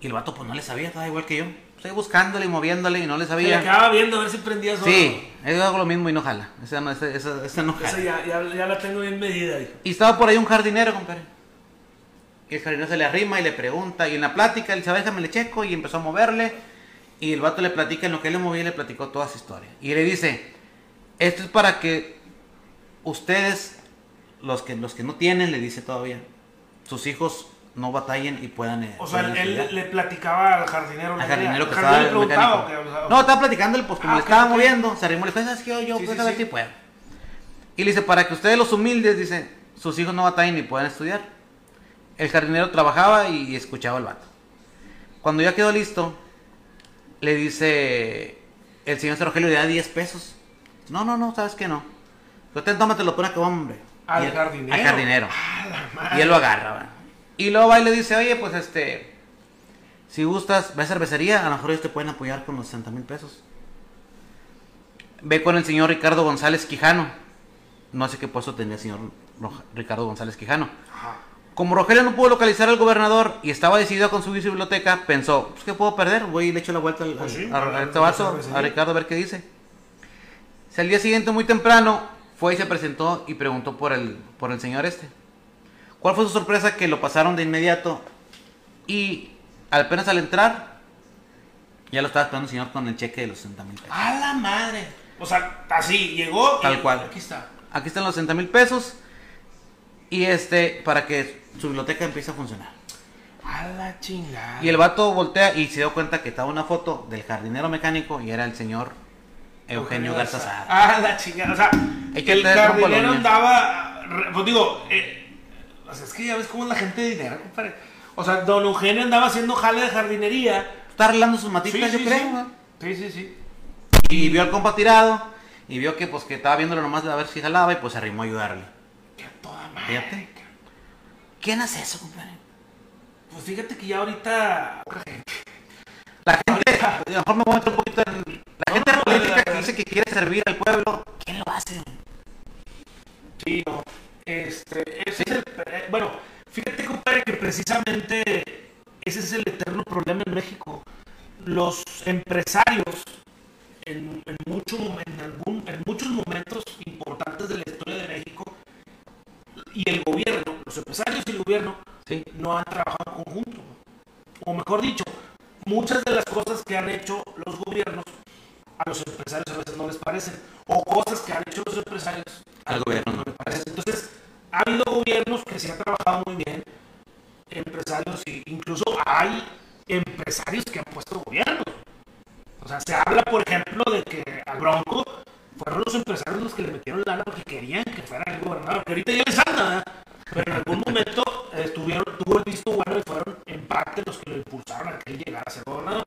Y el vato pues no le sabía, estaba igual que yo. Estoy buscándole y moviéndole y no le Se sabía. acaba viendo a ver si prendía solo. Sí, yo hago lo mismo y no jala. Esa no, esa, esa- esa no jala. Esa ya, ya, ya la tengo bien medida, dijo. Y estaba por ahí un jardinero, compadre. Y el jardinero se le arrima y le pregunta. Y en la plática, él dice, déjame le checo. Y empezó a moverle. Y el vato le platica, en lo que él le movía, le platicó toda su historia. Y le dice, esto es para que ustedes, los que, los que no tienen, le dice todavía, sus hijos no batallen y puedan... eh, O sea, puedan él estudiar". le platicaba al jardinero. Al jardinero que estaba el mecánico. o sea, No, estaba platicándole, pues como Ah, le estaba moviendo, se arrimó y le dijo, ¿sabes qué? Yo, yo, Sí, pues, sí, a ver sí. si puedo. Y le dice, para que ustedes los humildes, dice, sus hijos no batallen ni puedan estudiar. El jardinero trabajaba y, y escuchaba al vato. Cuando ya quedó listo, le dice, el señor Rogelio le da 10 pesos. No, no, no, ¿sabes qué no? Te tómatelo por acá, hombre. Al Y él- jardinero. Al jardinero. Ah. Y él lo agarra, ¿va? Y luego va y le dice, oye, pues este, si gustas, ve a cervecería, a lo mejor ellos te pueden apoyar con los 60 mil pesos. Ve con el señor Ricardo González Quijano. No sé qué puesto tenía el señor Ricardo González Quijano. Como Rogelio no pudo localizar al gobernador y estaba decidido a construir su biblioteca, pensó, pues ¿qué puedo perder? Voy y le echo la vuelta al, Pues sí, al- a, a- este a Ricardo, a ver qué dice. Si al día siguiente, muy temprano, fue y se presentó y preguntó por el, por el señor este. ¿Cuál fue su sorpresa? Que lo pasaron de inmediato y apenas al entrar, ya lo estaba esperando el señor con el cheque de los 60 mil pesos. A la madre. O sea, así, llegó. y- Tal cual. Aquí está. Aquí están los 60 mil pesos y este, para que su biblioteca empiece a funcionar. A la chingada. Y el vato voltea y se dio cuenta que estaba una foto del jardinero mecánico y era el señor Eugenio Garza Sada. Ah, la chingada. O sea, que el jardinero andaba. Pues digo, eh, o sea, es que ya ves cómo es la gente de dinero, compadre. O sea, don Eugenio andaba haciendo jale de jardinería. Está arreglando sus matitas, sí, yo creo. sí. Sí, sí, sí. Y vio al compa tirado y vio que pues que estaba viéndolo nomás de a ver si jalaba y pues se arrimó a ayudarle. Que a toda madre. Fíjate. ¿Quién hace eso, compadre? Pues fíjate que ya ahorita. La gente, a lo mejor me voy a meter un poquito en... La gente no, política que dice que quiere servir al pueblo, ¿quién lo hace? Sí, no. Este, ese es el, eh, bueno, fíjate, compadre, que precisamente ese es el eterno problema en México. Los empresarios, en, en, mucho, mom- en, algún, en muchos momentos importantes de la historia de México, y el gobierno, los empresarios y el gobierno, Sí. no han trabajado en conjunto. O mejor dicho, muchas de las cosas que han hecho los gobiernos a los empresarios a veces no les parecen. O cosas que han hecho los empresarios Al gobierno no. les parecen. Entonces, ha habido gobiernos que sí han trabajado muy bien, empresarios, y incluso hay empresarios que han puesto gobiernos. O sea, se habla, por ejemplo, de que al Bronco fueron los empresarios los que le metieron lana porque querían que fuera el gobernador. Que ahorita ya les anda, pero en algún momento eh, tuvieron, tuvo el visto bueno y fueron en parte los que lo impulsaron a que él llegara a ser gobernador.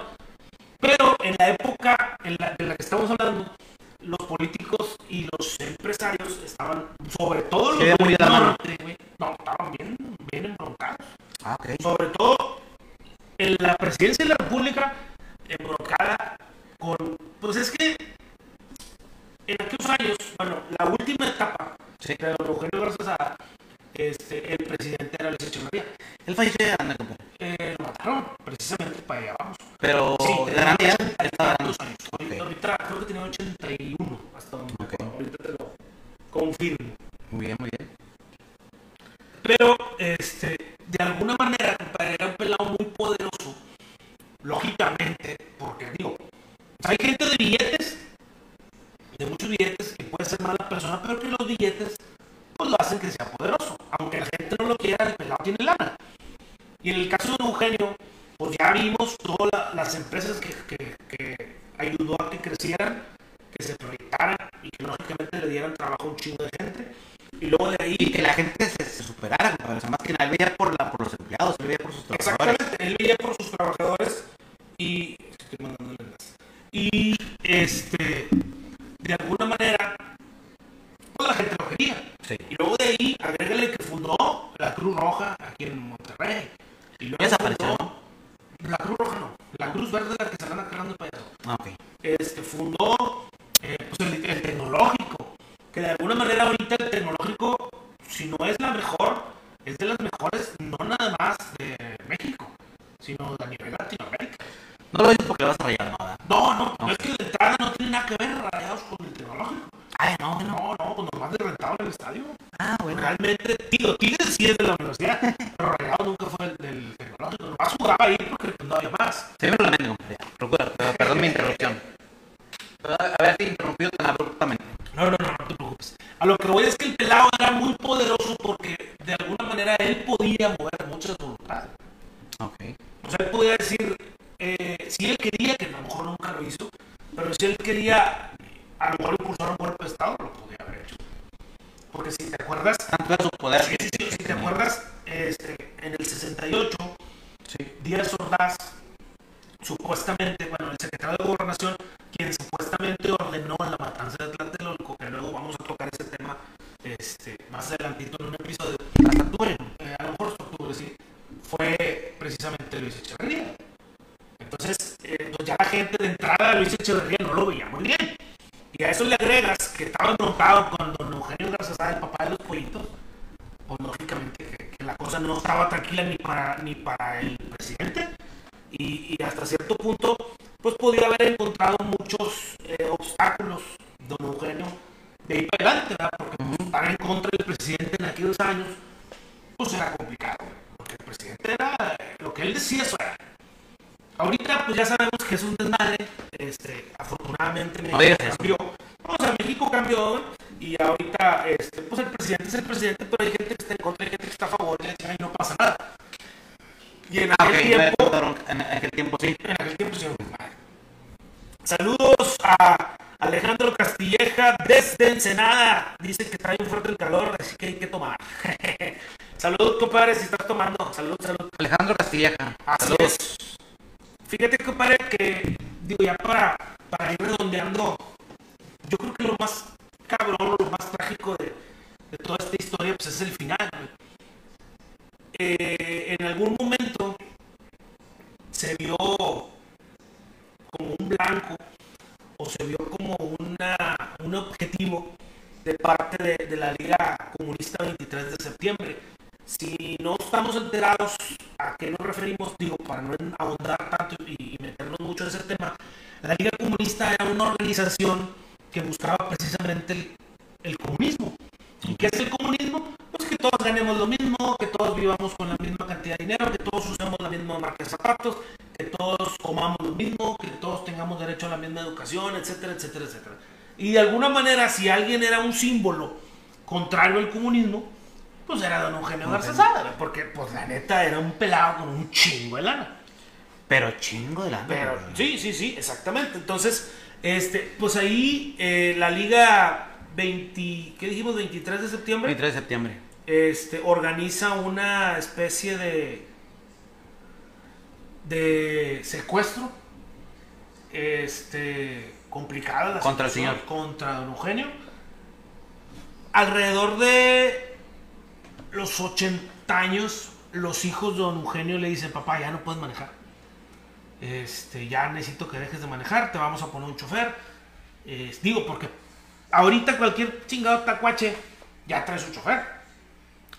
Pero en la época en la, de la que estamos hablando, los políticos y los empresarios estaban, sobre todo los Se veía muy de la mano. norte, güey, no, estaban bien, bien embroncados Ah, ok. sobre todo en la presidencia de la República, embroncada con. Pues es que en aquellos años, bueno, la última etapa Sí. de don Eugenio Garza Sada, este, el presidente era Luis Echeverría. Él falleció ya grande, compadre. Eh, lo mataron precisamente para allá vamos. Pero Sí, de grande ya, 80 y estaba tantos grande. años. Ahorita- Ok. Ahorita creo que tenía 81, hasta donde me Ok. acuerdo. Ahorita te lo confirmo. Muy bien, muy bien. Pero, este, de alguna manera, compadre, era un pelado muy poderoso, lógicamente, porque digo, hay gente de billetes, de muchos billetes, que puede ser mala persona, pero que los billetes, lo hacen que sea poderoso. Aunque la gente no lo quiera, el pelado tiene lana. Y en el caso de Eugenio, pues ya vimos todas la- las empresas que, que- ayudó a que crecieran, que se proyectaran y que lógicamente le dieran trabajo a un chingo de gente. Y luego de ahí que la gente se, superara, compadre. O más que nada, él veía por, la, por los empleados, él veía por sus trabajadores. Exactamente, él veía por sus trabajadores y estoy mandando el enlace. Y este de alguna manera again este, afortunadamente México cambió. O sea, México cambió y ahorita, este, pues el presidente es el presidente, pero hay gente que está en contra, hay gente que está a favor, y le dicen, "Ay, no pasa nada. Y en Ah, aquel ok, tiempo, en aquel tiempo sí. en aquel tiempo sí. Saludos a Alejandro Castilleja desde Ensenada. Dice que trae un fuerte el calor, así que hay que tomar. (laughs) Saludos, compadre, si estás tomando. Salud, salud. Alejandro Castilleja. Así Saludos. es. Fíjate, compadre, que digo ya para, para ir redondeando, yo creo que lo más cabrón, lo más trágico de, de toda esta historia, pues es el final. Eh, en algún momento se vio como un blanco o se vio como una, un objetivo de parte de, la Liga Comunista 23 de septiembre. Si no estamos enterados a qué nos referimos, digo, para no ahondar tanto y meternos mucho en ese tema, la Liga Comunista era una organización que buscaba precisamente el, el comunismo. ¿Y qué es el comunismo? Pues que todos ganemos lo mismo, que todos vivamos con la misma cantidad de dinero, que todos usemos la misma marca de zapatos, que todos comamos lo mismo, que todos tengamos derecho a la misma educación, etcétera, etcétera, etcétera. Y de alguna manera, si alguien era un símbolo contrario al comunismo, pues era don Eugenio Garza Sada, porque pues la neta era un pelado con un chingo de lana. Pero chingo de la. Pero sí, sí, sí, exactamente. Entonces, este, pues ahí eh, la liga 20, ¿qué dijimos? 23 de septiembre, 23 de septiembre. este, organiza una especie de de secuestro, este, complicada la Contra el señor. contra don Eugenio. Alrededor de los 80 años, los hijos de don Eugenio le dicen, papá, ya no puedes manejar. Este, ya necesito que dejes de manejar, te vamos a poner un chofer. Eh, digo, porque ahorita cualquier chingado tacuache ya trae su chofer.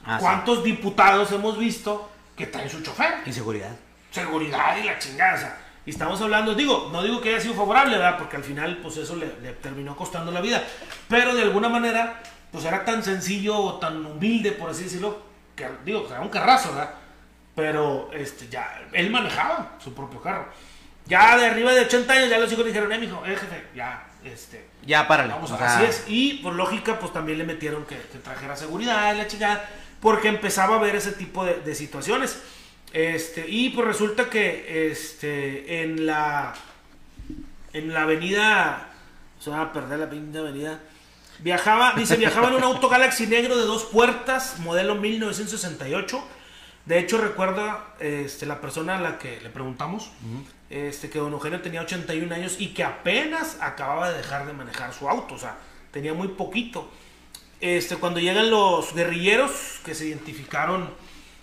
Ah, sí. ¿Cuántos diputados hemos visto que traen su chofer? Inseguridad. Seguridad y la chingada. o sea, y estamos hablando, digo, no digo que haya sido favorable, ¿verdad? Porque al final, pues eso le, le terminó costando la vida. Pero de alguna manera, pues era tan sencillo o tan humilde, por así decirlo, que digo, pues era un carrazo, ¿verdad? Pero este, ya, él manejaba su propio carro. Ya de arriba de 80 años, ya los hijos dijeron, eh, mijo, eh, jefe, ya, este, Ya, párale. Vamos, o sea, así es. Y por lógica, pues también le metieron que, que trajera seguridad la chingada, porque empezaba a ver ese tipo de, de situaciones. Este, y pues resulta que este, en la en la avenida, se va a perder la pinche avenida. Viajaba, dice, viajaba en un auto Galaxy negro de dos puertas, modelo 1968. De hecho, recuerda este, la persona a la que le preguntamos este, que don Eugenio tenía 81 años y que apenas acababa de dejar de manejar su auto, o sea, tenía muy poquito. Este, cuando llegan los guerrilleros que se identificaron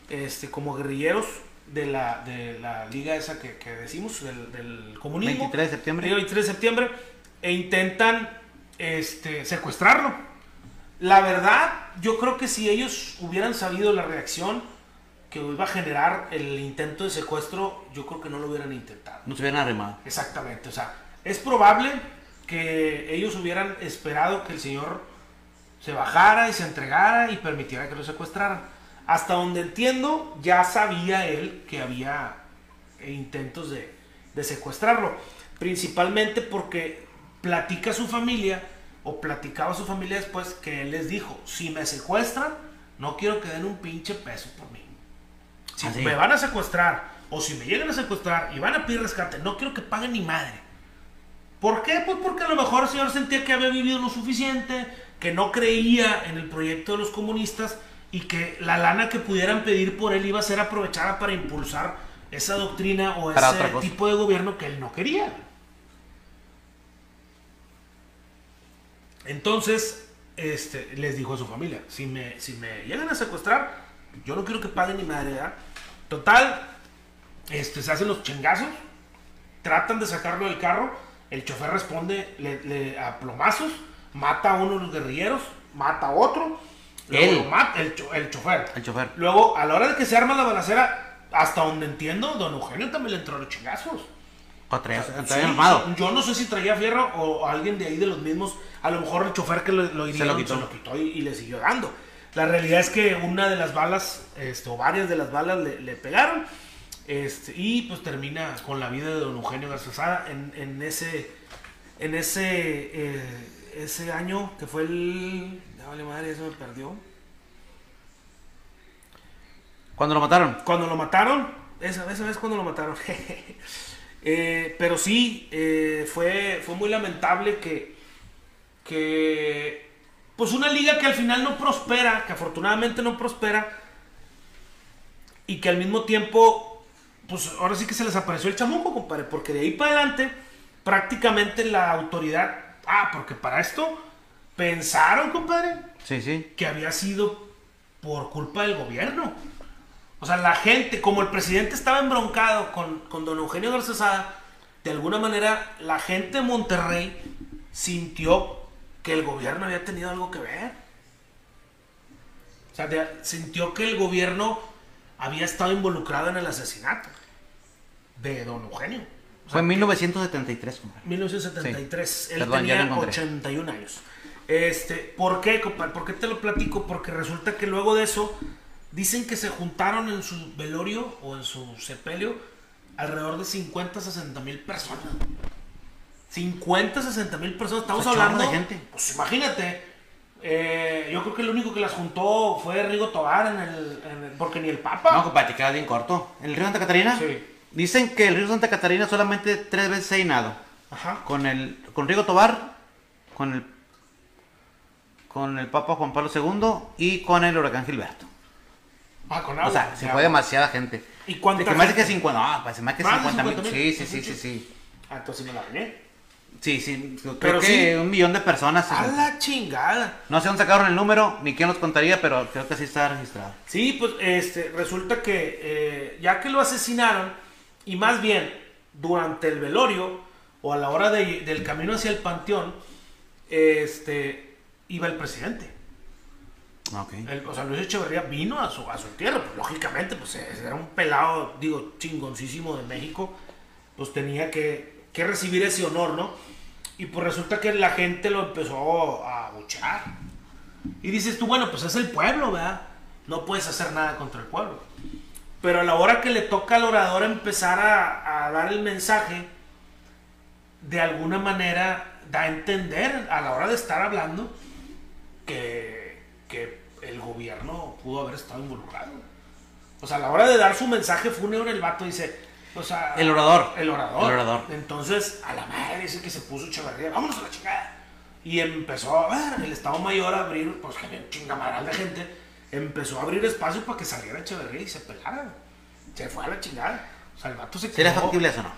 este, como guerrilleros de la, de la liga esa que, que decimos, del, del comunismo, 23 de septiembre. Liga 23 de septiembre, e intentan este, secuestrarlo. La verdad, yo creo que si ellos hubieran sabido la reacción que iba a generar el intento de secuestro, yo creo que no lo hubieran intentado. No se hubieran arrimado. Exactamente, o sea, es probable que ellos hubieran esperado que el señor se bajara y se entregara y permitiera que lo secuestraran. Hasta donde entiendo, ya sabía él que había intentos de, de secuestrarlo. Principalmente porque platica su familia, o platicaba su familia después, que él les dijo, si me secuestran, no quiero que den un pinche peso por mí. Si Así. me van a secuestrar, o si me llegan a secuestrar y van a pedir rescate, no quiero que paguen ni madre. ¿Por qué? Pues porque a lo mejor el señor sentía que había vivido lo suficiente, que no creía en el proyecto de los comunistas y que la lana que pudieran pedir por él iba a ser aprovechada para impulsar esa doctrina o Para ese tipo de gobierno que él no quería. Entonces, este, les dijo a su familia, si me, si me llegan a secuestrar, yo no quiero que paguen ni madre, ¿verdad? Total, este, se hacen los chingazos, tratan de sacarlo del carro, el chofer responde le- le- a plomazos, mata a uno de los guerrilleros, mata a otro, Luego Él. lo mata, el, cho- el chofer. El chofer. Luego, a la hora de que se arma la balacera, hasta donde entiendo, don Eugenio también le entró a los chingazos. O traía, Sí, traía armado. Yo no sé si traía fierro o alguien de ahí de los mismos. A lo mejor el chofer que lo, lo hirieron lo quitó. se lo quitó y, y le siguió dando. La realidad es que una de las balas, este, o varias de las balas le, le pegaron. Este, y pues termina con la vida de don Eugenio García Sada en, en ese, en ese, eh, ese año que fue el... Ya vale madre, eso me perdió. Cuando lo mataron. Cuando lo mataron, esa, esa vez cuando lo mataron. (laughs) Eh, pero sí, eh, fue, fue muy lamentable que, que, pues una liga que al final no prospera, que afortunadamente no prospera, y que al mismo tiempo, pues ahora sí que se les apareció el chamuco, compadre, porque de ahí para adelante, prácticamente la autoridad, ah, porque para esto pensaron, compadre, Sí, sí. que había sido por culpa del gobierno. O sea, la gente, como el presidente estaba embroncado con, con don Eugenio García Sada, de alguna manera la gente de Monterrey sintió que el gobierno había tenido algo que ver. O sea, de- sintió que el gobierno había estado involucrado en el asesinato de don Eugenio. O sea, Fue en que- 1973, compadre. 1973. Sí. Él Perdón, tenía encontré. 81 años. Este, ¿Por qué, compadre? ¿Por qué te lo platico? Porque resulta que luego de eso dicen que se juntaron en su velorio o en su sepelio alrededor de 50, 60 mil personas. 50, 60 mil personas. Estamos hablando de gente. Pues imagínate. eh, yo creo que el único que las juntó fue Rigo Tobar en el, en el- porque ni el Papa. No, compadre, te queda bien corto. ¿En el río Santa Catarina? Sí. Dicen que el río Santa Catarina solamente tres veces se ha inado. Ajá. Con el con Rigo Tobar, con el con el Papa Juan Pablo II y con el huracán Gilberto. Ah, con O agua. sea, se fue demasiada gente. ¿Y cuánta De que más de que gente? 50, no, pues más que Más de 50 mil. 50,000, Sí, sí, sí, sí, sí. Ah, entonces me la bañé. Sí, sí, creo Pero que sí. un millón de personas. A la chingada. No sé dónde sacaron el número, ni quién los contaría, pero creo que sí está registrado. Sí, pues este, resulta que eh, ya que lo asesinaron, y más bien durante el velorio o a la hora de- del camino hacia el panteón, este, iba el presidente. Ok. El, o sea, Luis Echeverría vino a su, a su tierra, pues lógicamente, pues era un pelado, digo, chingoncísimo de México, pues tenía que, que recibir ese honor, ¿no? Y pues resulta que la gente lo empezó a abuchear. Y dices tú, bueno, pues es el pueblo, ¿verdad? No puedes hacer nada contra el pueblo. Pero a la hora que le toca al orador empezar a, a dar el mensaje, de alguna manera da a entender a la hora de estar hablando que, que el gobierno pudo haber estado involucrado. O sea, a la hora de dar su mensaje fúnebre, el vato dice, o sea... El orador. El orador. El orador. Entonces, a la madre dice que se puso Echeverría, vámonos a la chingada. Y empezó a ver, el Estado Mayor a abrir, pues que había un chingamaral de gente, empezó a abrir espacio para que saliera Echeverría y se pelara. Se fue a la chingada. O sea, el vato se ¿Sería quedó- factible eso no?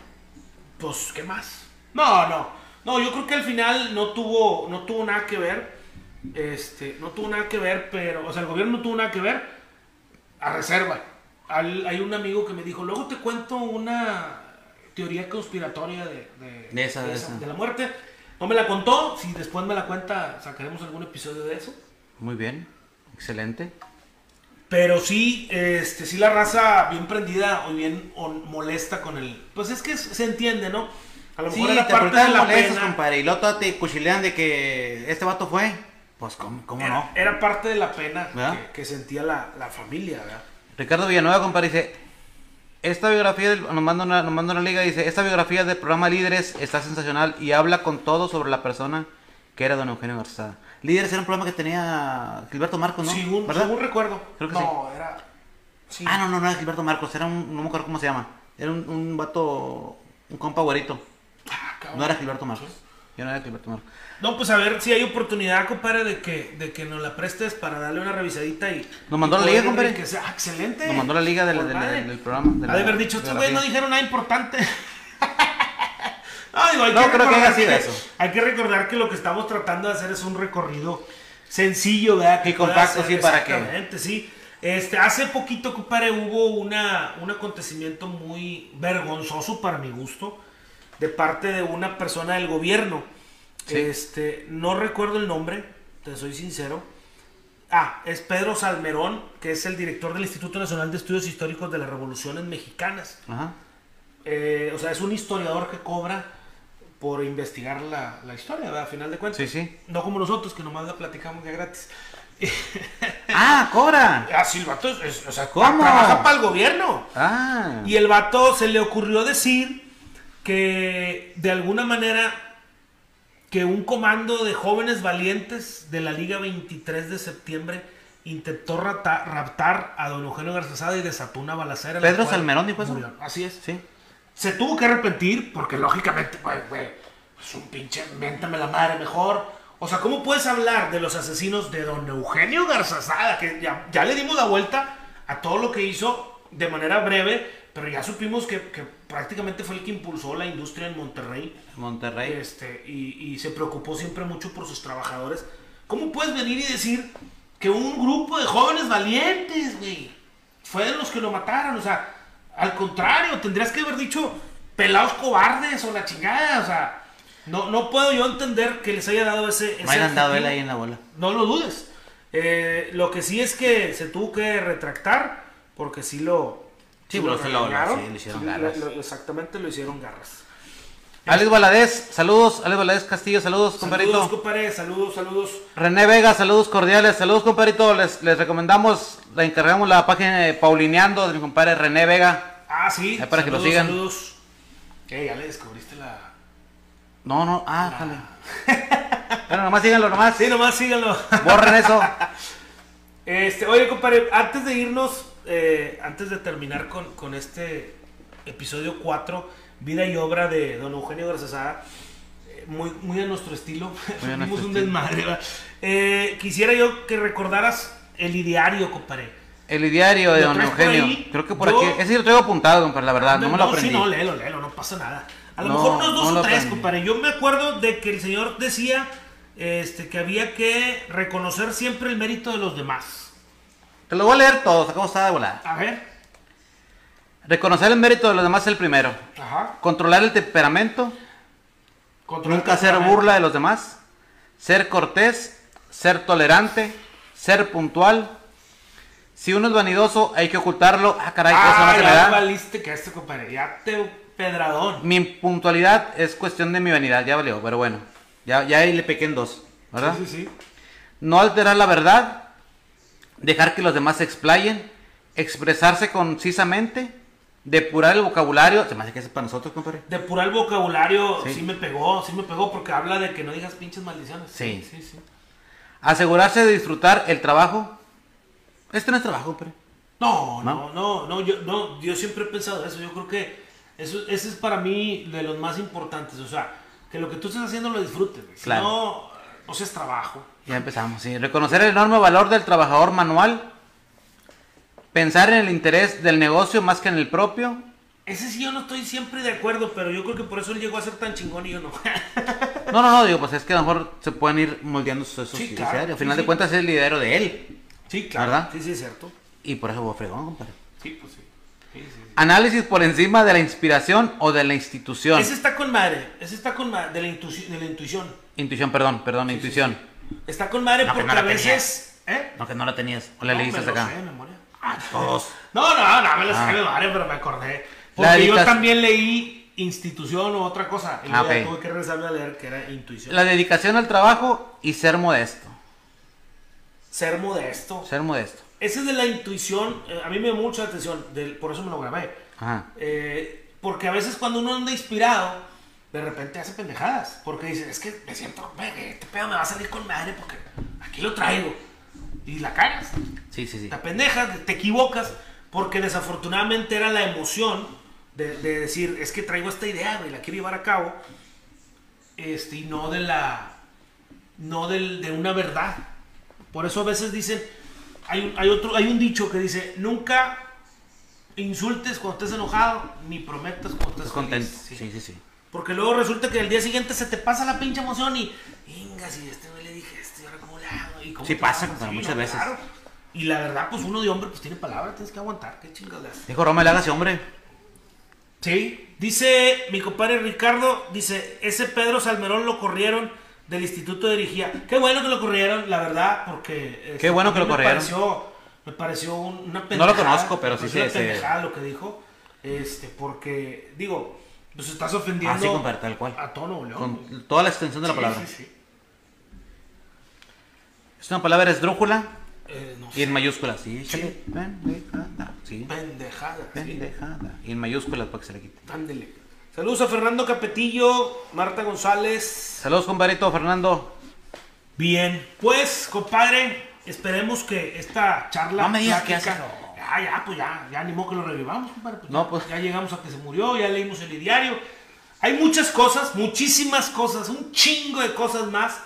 pues, ¿qué más? No, no. No, yo creo que al final no tuvo, no tuvo nada que ver. Este, no tuvo nada que ver, pero, o sea, el gobierno no tuvo nada que ver a reserva. Al- hay un amigo que me dijo, luego te cuento una teoría conspiratoria de, de, De esa, de esa. de la muerte. No me la contó, si después me la cuenta, sacaremos algún episodio de eso. Muy bien. Excelente. Pero sí, este, sí la raza bien prendida o bien molesta con el... Pues es que se entiende, ¿no? A lo Sí, mejor era te parte de la molestas, pena. compadre. Y luego te cuchilean de que este vato fue. Pues, ¿cómo, cómo Era, no? era parte de la pena que, que sentía la, la familia, ¿verdad? Ricardo Villanueva, compadre, dice: Esta biografía, del- nos manda, una, nos manda una liga, dice: Esta biografía del programa Líderes está sensacional y habla con todo sobre la persona que era don Eugenio Garza. Líderes era un programa que tenía Gilberto Marcos, ¿no? según, ¿Verdad? según recuerdo. Creo que no, era... sí. Ah, no, no, no era Gilberto Marcos, era un, no me acuerdo cómo se llama. Era un, un vato, un compa güerito. Ah. No era Gilberto Marcos. Yo no era Gilberto Marcos. No, pues a ver si hay oportunidad, compadre, de que, de que nos la prestes para darle una revisadita y... Nos mandó y la liga, compadre. enriquecer. Ah, excelente. Nos mandó la liga del, del- madre. del- del programa. de Ha de haber dicho, estos güeyes no dijeron nada importante. (laughs) no, digo, hay No que creo que recordar haya sido eso. Hay que recordar que lo que estamos tratando de hacer es un recorrido sencillo, ¿verdad? Que Y compacto, sí, para que- Exactamente, sí. Este, hace poquito, compadre, hubo una, un acontecimiento muy vergonzoso para mi gusto de parte de una persona del gobierno. Sí. Este, no recuerdo el nombre, te soy sincero. Ah, es Pedro Salmerón, que es el director del Instituto Nacional de Estudios Históricos de las Revoluciones Mexicanas. Ajá. Eh, o sea, es un historiador que cobra por investigar la, la historia, ¿verdad? A final de cuentas. Sí, sí. No como nosotros, que nomás la platicamos ya gratis. (laughs) Ah, cobra. Ah, sí, el vato es, es- o sea, ¿Cómo? trabaja para el gobierno. Ah. Y el vato se le ocurrió decir que de alguna manera que un comando de jóvenes valientes de la Liga 23 de septiembre intentó rata- raptar a don Eugenio Garzazada y desató una balacera. Pedro Salmerón dijo eso. murió. Así es. Sí. Se tuvo que arrepentir porque lógicamente, güey, güey, es un pinche, méntame la madre mejor. O sea, ¿cómo puedes hablar de los asesinos de don Eugenio Garzazada? Que ya, ya le dimos la vuelta a todo lo que hizo de manera breve, pero ya supimos que, que prácticamente fue el que impulsó la industria en Monterrey. Monterrey. Este, y, y se preocupó siempre mucho por sus trabajadores. ¿Cómo puedes venir y decir que un grupo de jóvenes valientes, güey, fueron los que lo mataron? O sea, al contrario, tendrías que haber dicho pelados cobardes o la chingada. O sea, no, no puedo yo entender que les haya dado ese. No ese hayan dado él ahí en la bola. No lo dudes. Eh, lo que sí es que se tuvo que retractar porque sí lo. Sí, lo- regañaron. sí, le hicieron garras. lo- exactamente, lo hicieron garras. Alex Valadez, saludos. Alex Valadez Castillo, saludos, Saludos, compadrito. compadre, saludos, saludos. René Vega, saludos cordiales. Saludos, compadrito. Les, les recomendamos, le encargamos la página de Paulineando de mi compadre René Vega. Ah, sí. Ahí para que lo saludos, sigan. Saludos. Eh, ya le descubriste la. No, no, ah, jale. Bueno, nomás síganlo, nomás. Sí, nomás síganlo. Borren eso. (laughs) Este, oye, compadre, antes de irnos, eh, antes de terminar con, con este episodio 4, vida y obra de don Eugenio Garzazada, eh, muy, muy a nuestro estilo, (laughs) Fuimos un desmadre. Eh, quisiera yo que recordaras el ideario, compadre. El diario de ¿Lo don Eugenio. ahí? Creo que por Yo- aquí. Ese sí lo traigo apuntado, compadre, la verdad. No, me lo aprendí. Sí, no, léelo, léelo, no pasa nada. A lo No, mejor unos dos no o tres, aprendí. compadre. Yo me acuerdo de que el señor decía este, que había que reconocer siempre el mérito de los demás. Te lo voy a leer todo, sacamos está de volada. A ver. Reconocer el mérito de los demás es el primero. Ajá. Controlar el temperamento. Controlar Nunca hacer burla de los demás. Ser cortés. Ser tolerante. Ser puntual. Si uno es vanidoso, hay que ocultarlo. Ah, caray, que eso Ah, no se me ya da. valiste que este, compadre. Ya te pedradón. Mi puntualidad es cuestión de mi vanidad, ya valió, pero bueno. Ya, ya ahí le pequé en dos, ¿verdad? Sí, sí, sí. No alterar la verdad. Dejar que los demás se explayen. Expresarse concisamente. Depurar el vocabulario. Se me hace que es para nosotros, compadre. Depurar el vocabulario sí. Sí. me pegó, sí me pegó porque habla de que no digas pinches maldiciones. Sí. sí, sí. Asegurarse de disfrutar el trabajo. Este no es trabajo, compadre. No, ¿No? no, no, no, yo, no, yo siempre he pensado eso. Yo creo que eso, ese es para mí de los más importantes. O sea, que lo que tú estés haciendo lo disfrutes. Si Claro. no, no seas trabajo. Ya empezamos, sí. Reconocer el enorme valor del trabajador manual. Pensar en el interés del negocio más que en el propio. Ese sí yo no estoy siempre de acuerdo, pero yo creo que por eso él llegó a ser tan chingón y yo no. (laughs) No, no, no, digo, pues es que a lo mejor se pueden ir moldeando esos Sí, sí, claro, Al final sí. de cuentas es el lidero de él. sí, claro. ¿Verdad? Sí, sí, es cierto. Y por eso fue fregón, compadre. Sí, pues sí. Sí, sí, sí. Análisis por encima de la inspiración o de la institución. Ese está con madre. Ese está con madre. De la, intuici- de la intuición. Intuición, perdón, perdón, intuición. Está con madre No, que porque no a la veces. ¿Eh? No, que no la tenías. O la No, leíste acá. sé memoria. Todos. No, no, no, me sé Ah. de memoria, pero me acordé. La Porque yo también leí institución o otra cosa. Y Ah, luego ya ok. tuve que regresarme a leer que era intuición. La dedicación al trabajo y ser modesto. Ser modesto. Ser modesto. Ese es de la intuición. eh, a mí me dio mucha atención. por eso me lo grabé. Ajá. Eh, porque a veces cuando uno anda inspirado, de repente hace pendejadas. Porque dice, es que me siento, "Ve, que este pedo me va a salir con madre porque aquí lo traigo. Y la cagas. Sí, sí, sí. Te pendejas, te equivocas, porque desafortunadamente era la emoción de, de decir, es que traigo esta idea, güey, la quiero llevar a cabo. Este, y no de la. No del- de una verdad. Por eso a veces dicen. Hay un, hay otro, hay un dicho que dice, nunca insultes cuando estés enojado, ni prometas cuando estés contento. feliz". Sí. Sí, sí, sí. Porque luego resulta que el día siguiente se te pasa la pinche emoción y, venga, si este no le dije esto, ¿y ahora cómo le hago? ¿Y cómo Sí pasa, muchas no, veces. claro. Y la verdad, pues uno de hombre, pues tiene palabra, tienes que aguantar, qué chingadas. Dijo Roma, le hagas hombre. Sí, dice mi compadre Ricardo, dice, ese Pedro Salmerón lo corrieron del instituto de dirigía. Qué bueno que lo corrieron, la verdad, porque... este, Qué bueno que lo me corrieron. Pareció, me pareció un- una No pendejada. lo conozco, pero sí una sé. pendejada lo que dijo, este, porque, digo, pues estás ofendiendo Así, compadre, tal cual. a Nuevo León. Con toda la extensión de la Sí, palabra. sí, sí. Es una palabra esdrújula Eh, no y en mayúsculas. Sí, échale. Pendejada. Sí. pendejada. sí. Pendejada. Y en mayúsculas para que se le quite. Ándele. Saludos a Fernando Capetillo, Marta González. Saludos, compadrito Fernando. Bien, pues, compadre, esperemos que esta charla. No me digas que plática- hace- Ya, ya, pues ya, ya ni modo que lo revivamos, compadre. Pues No, ya, pues. ya llegamos a que se murió, ya leímos el diario. Hay muchas cosas, muchísimas cosas, un chingo de cosas más.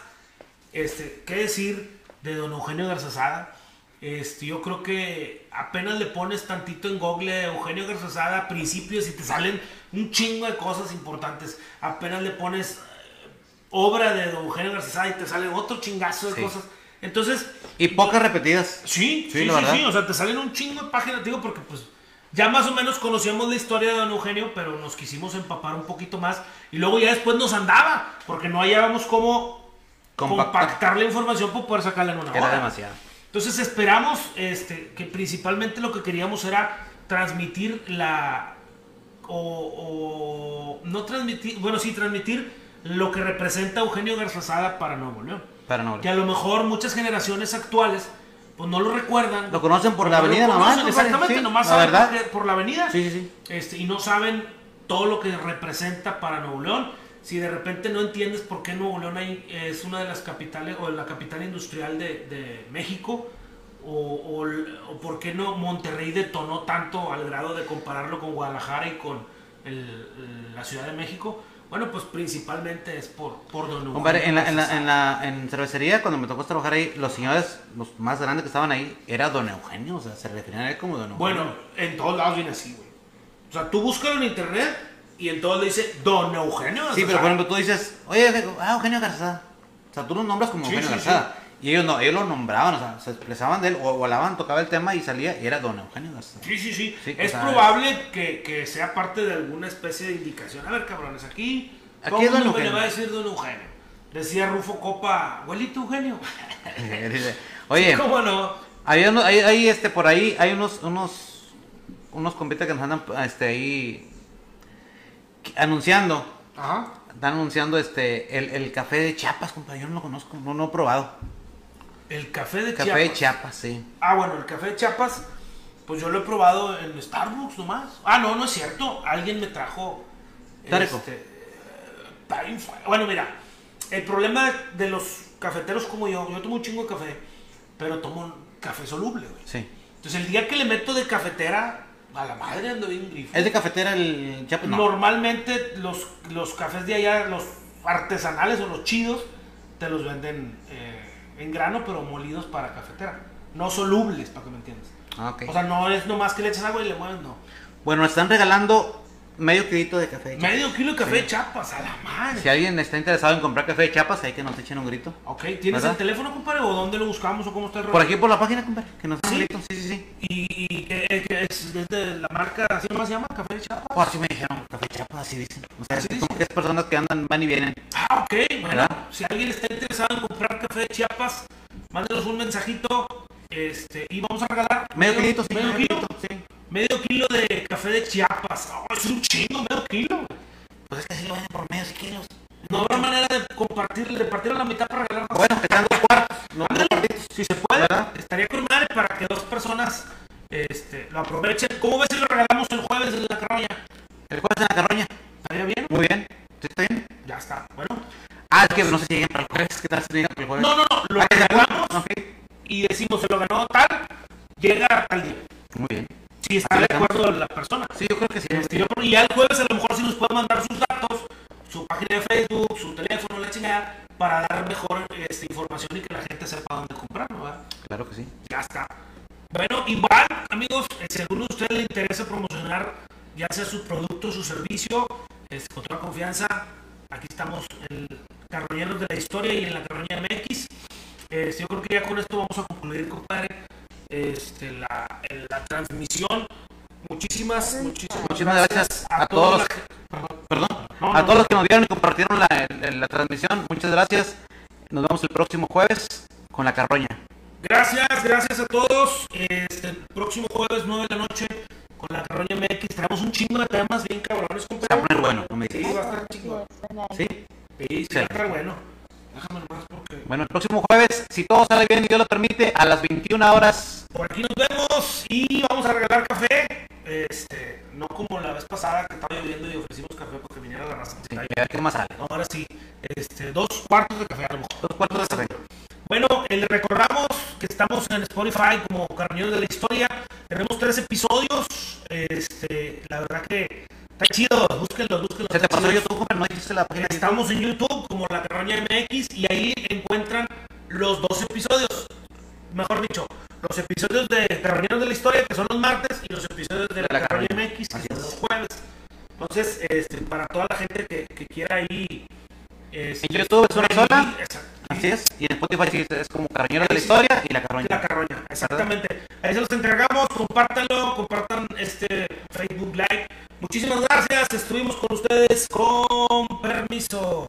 Este, qué decir de don Eugenio Garzazada. Este, yo creo que apenas le pones tantito en Google Eugenio Garzazada principios y te salen un chingo de cosas importantes. Apenas le pones eh, obra de don Eugenio Garzazada y te sale otro chingazo de Sí. cosas. Entonces, Y pocas repetidas. Sí, Sí, sí, sí, la verdad. sí, o sea, te salen un chingo de páginas, digo, porque pues ya más o menos conocíamos la historia de don Eugenio, pero nos quisimos empapar un poquito más y luego ya después nos andaba, porque no hallábamos cómo Compactar. compactar la información para poder sacarla en una Era hora. demasiado. Entonces esperamos este, que principalmente lo que queríamos era transmitir la... O, o- no transmitir, bueno, sí, transmitir lo que representa Eugenio Garzazada para Nuevo León. Para no Que a lo mejor muchas generaciones actuales pues no lo recuerdan. Lo conocen por la avenida nomás, conocen, compadre, Exactamente, sí, nomás la saben verdad. por la avenida. Sí, sí, sí. Este, y no saben todo lo que representa para Nuevo León. Si de repente no entiendes por qué Nuevo León hay- es una de las capitales o la capital industrial de, de México, o, o, o por qué no Monterrey detonó tanto al grado de compararlo con Guadalajara y con el- la Ciudad de México, bueno, pues principalmente es por, por Don Eugenio Compadre, en la, en, la, en, la, en cervecería, cuando me tocó trabajar ahí, los señores, los más grandes que estaban ahí, era Don Eugenio, o sea, se referían a él como Don Eugenio. Bueno, en todos lados viene así, güey. O sea, tú búscalo en internet y en todos le dice Don Eugenio. Sí, pero sea, por ejemplo tú dices, oye, ah, Eugenio Garzada. O sea, tú lo nombras como Sí, Eugenio sí, Garzada. Y ellos no, ellos lo nombraban, o sea, se expresaban de él, o volaban, tocaba el tema y salía, y era Don Eugenio Garzada. Sí, sí, sí. Sí, es o probable que, que sea parte de alguna especie de indicación. A ver, cabrones, aquí. Aquí todo es Don me le Eugenio. va a decir Don Eugenio. Decía Rufo Copa, abuelito Eugenio. (laughs) Oye, ¿Cómo no? hay, hay, este, por ahí, hay unos, unos, unos compitas que nos andan, este, ahí, anunciando, Ajá. están anunciando, este, el, el café de Chiapas, compadre, yo no lo conozco, no, no he probado. El café de Café Chiapas. de Chiapas, sí. Ah, bueno, el café de Chiapas, pues yo lo he probado en Starbucks nomás. Ah, no, no es cierto. Alguien me trajo. Este, fu- bueno, mira, el problema de los cafeteros como yo, yo tomo un chingo de café, pero tomo un café soluble, güey. Sí. Entonces el día que le meto de cafetera, a la madre ando bien grifo. ¿Es de cafetera el Chiapas? No. Normalmente los, los cafés de allá, los artesanales o los chidos, te los venden eh, en grano, pero molidos para cafetera. No solubles, para que me entiendas. Ah, ok. O sea, no es nomás que le echas agua y le mueves, no. Bueno, están regalando medio kilito de café de Chiapas. Medio kilo de café de chapas, a la madre. Si alguien está interesado en comprar café de Chiapas, hay que nos echen un grito. Ok, ¿tienes ¿Verdad? el teléfono, compadre? ¿O dónde lo buscamos? ¿O cómo está el rollo? Por aquí por la página, compadre, que nos un ¿Sí? grito. Sí, sí, sí. ¿Y, y qué, qué es, es de la marca, así nomás se llama? ¿Café de chapas? Por si me dijeron café de Chiapas, así dicen. O sea, Así es dicen. como que es personas que andan, van y vienen. Ah, ok. Bueno, ¿Verdad? si alguien está interesado en comprar café de Chiapas, mándenos un mensajito. Este, y vamos a regalar Medio kilito, sí. medio kilo, sí. Medio kilo de café de Chiapas. Oh, es un chingo, medio kilo. Pues es que así lo venden por medio kilos. No habrá manera de compartir, de partir a la mitad para regalar. Bueno, que sean dos cuartos. No, cuartitos. Si se puede, ¿Verdad? estaría con madre para que dos personas este, lo aprovechen. ¿Cómo ves si lo regalamos el jueves en la carroña? El jueves en la carroña. ¿Estaría bien? Muy bien. ¿Sí está bien? Ya está. Bueno. Ah, es que no sé si llegan para el jueves. ¿Qué tal si llegan para el jueves? No, no, no. Lo Ah, regalamos y decimos se lo ganó tal, llega tal día. Muy bien. Si está de acuerdo la persona. Sí, yo creo que sí. Este, yo- y ya el jueves a lo mejor sí nos puede mandar sus datos, su página de Facebook, su teléfono, la chingada, para dar mejor este, información y que la gente sepa dónde comprar, ¿no? ¿verdad? Claro que sí. Ya está. Bueno, igual, amigos, eh, seguro a usted le interesa promocionar ya sea su producto, su servicio, este, con toda confianza. Aquí estamos en Carroñeros de la Historia y en la Carroña MX. Este, yo creo que ya con esto vamos a concluir, compadre, este, la, la transmisión. Muchísimas, muchísimas, Muchísimas gracias a todos. la- perdón. Perdón. No, A no. todos los que nos vieron y compartieron la, la transmisión, muchas gracias. Nos vemos el próximo jueves con la carroña. Gracias, gracias a todos. Este, el próximo jueves 9 de la noche con la carroña MX traemos un chingo de temas bien cabrones, Se va a poner bueno, no me Sí, dices. va a estar. ¿Sí? Sí, sí, va a estar bueno. Déjame nomás Bueno, el próximo jueves, si todo sale bien y Dios lo permite, a las 21 horas. por aquí nos vemos y vamos a regalar café. Este, no como la vez pasada que estaba lloviendo y ofrecimos café porque viniera la raza. Sí, a ver qué más sale. No, ahora sí, este, dos cuartos de café a lo mejor. Dos cuartos de café. Bueno, eh, les recordamos que estamos en Spotify como Carroñeros de la Historia. Tenemos tres episodios. Este, la verdad que está chido. Búsquenlos, búsquenlos. Se te pasó chido. YouTube, pero no dijiste la página. Estamos en YouTube como La Carroña MX y ahí encuentran los dos episodios. Mejor dicho, los episodios de Carroñeros de la Historia que son los martes y los episodios de La, La Carroña. MX que son los jueves. Entonces, este, para toda la gente que, que quiera ahí... este, En YouTube es una sola. exacto. Así es. Y en Spotify sí es como Carroñero de la Historia y la carroña. La carroña, exactamente. Ahí se los entregamos, compártanlo, compartan este Facebook Live. Muchísimas gracias, estuvimos con ustedes con permiso.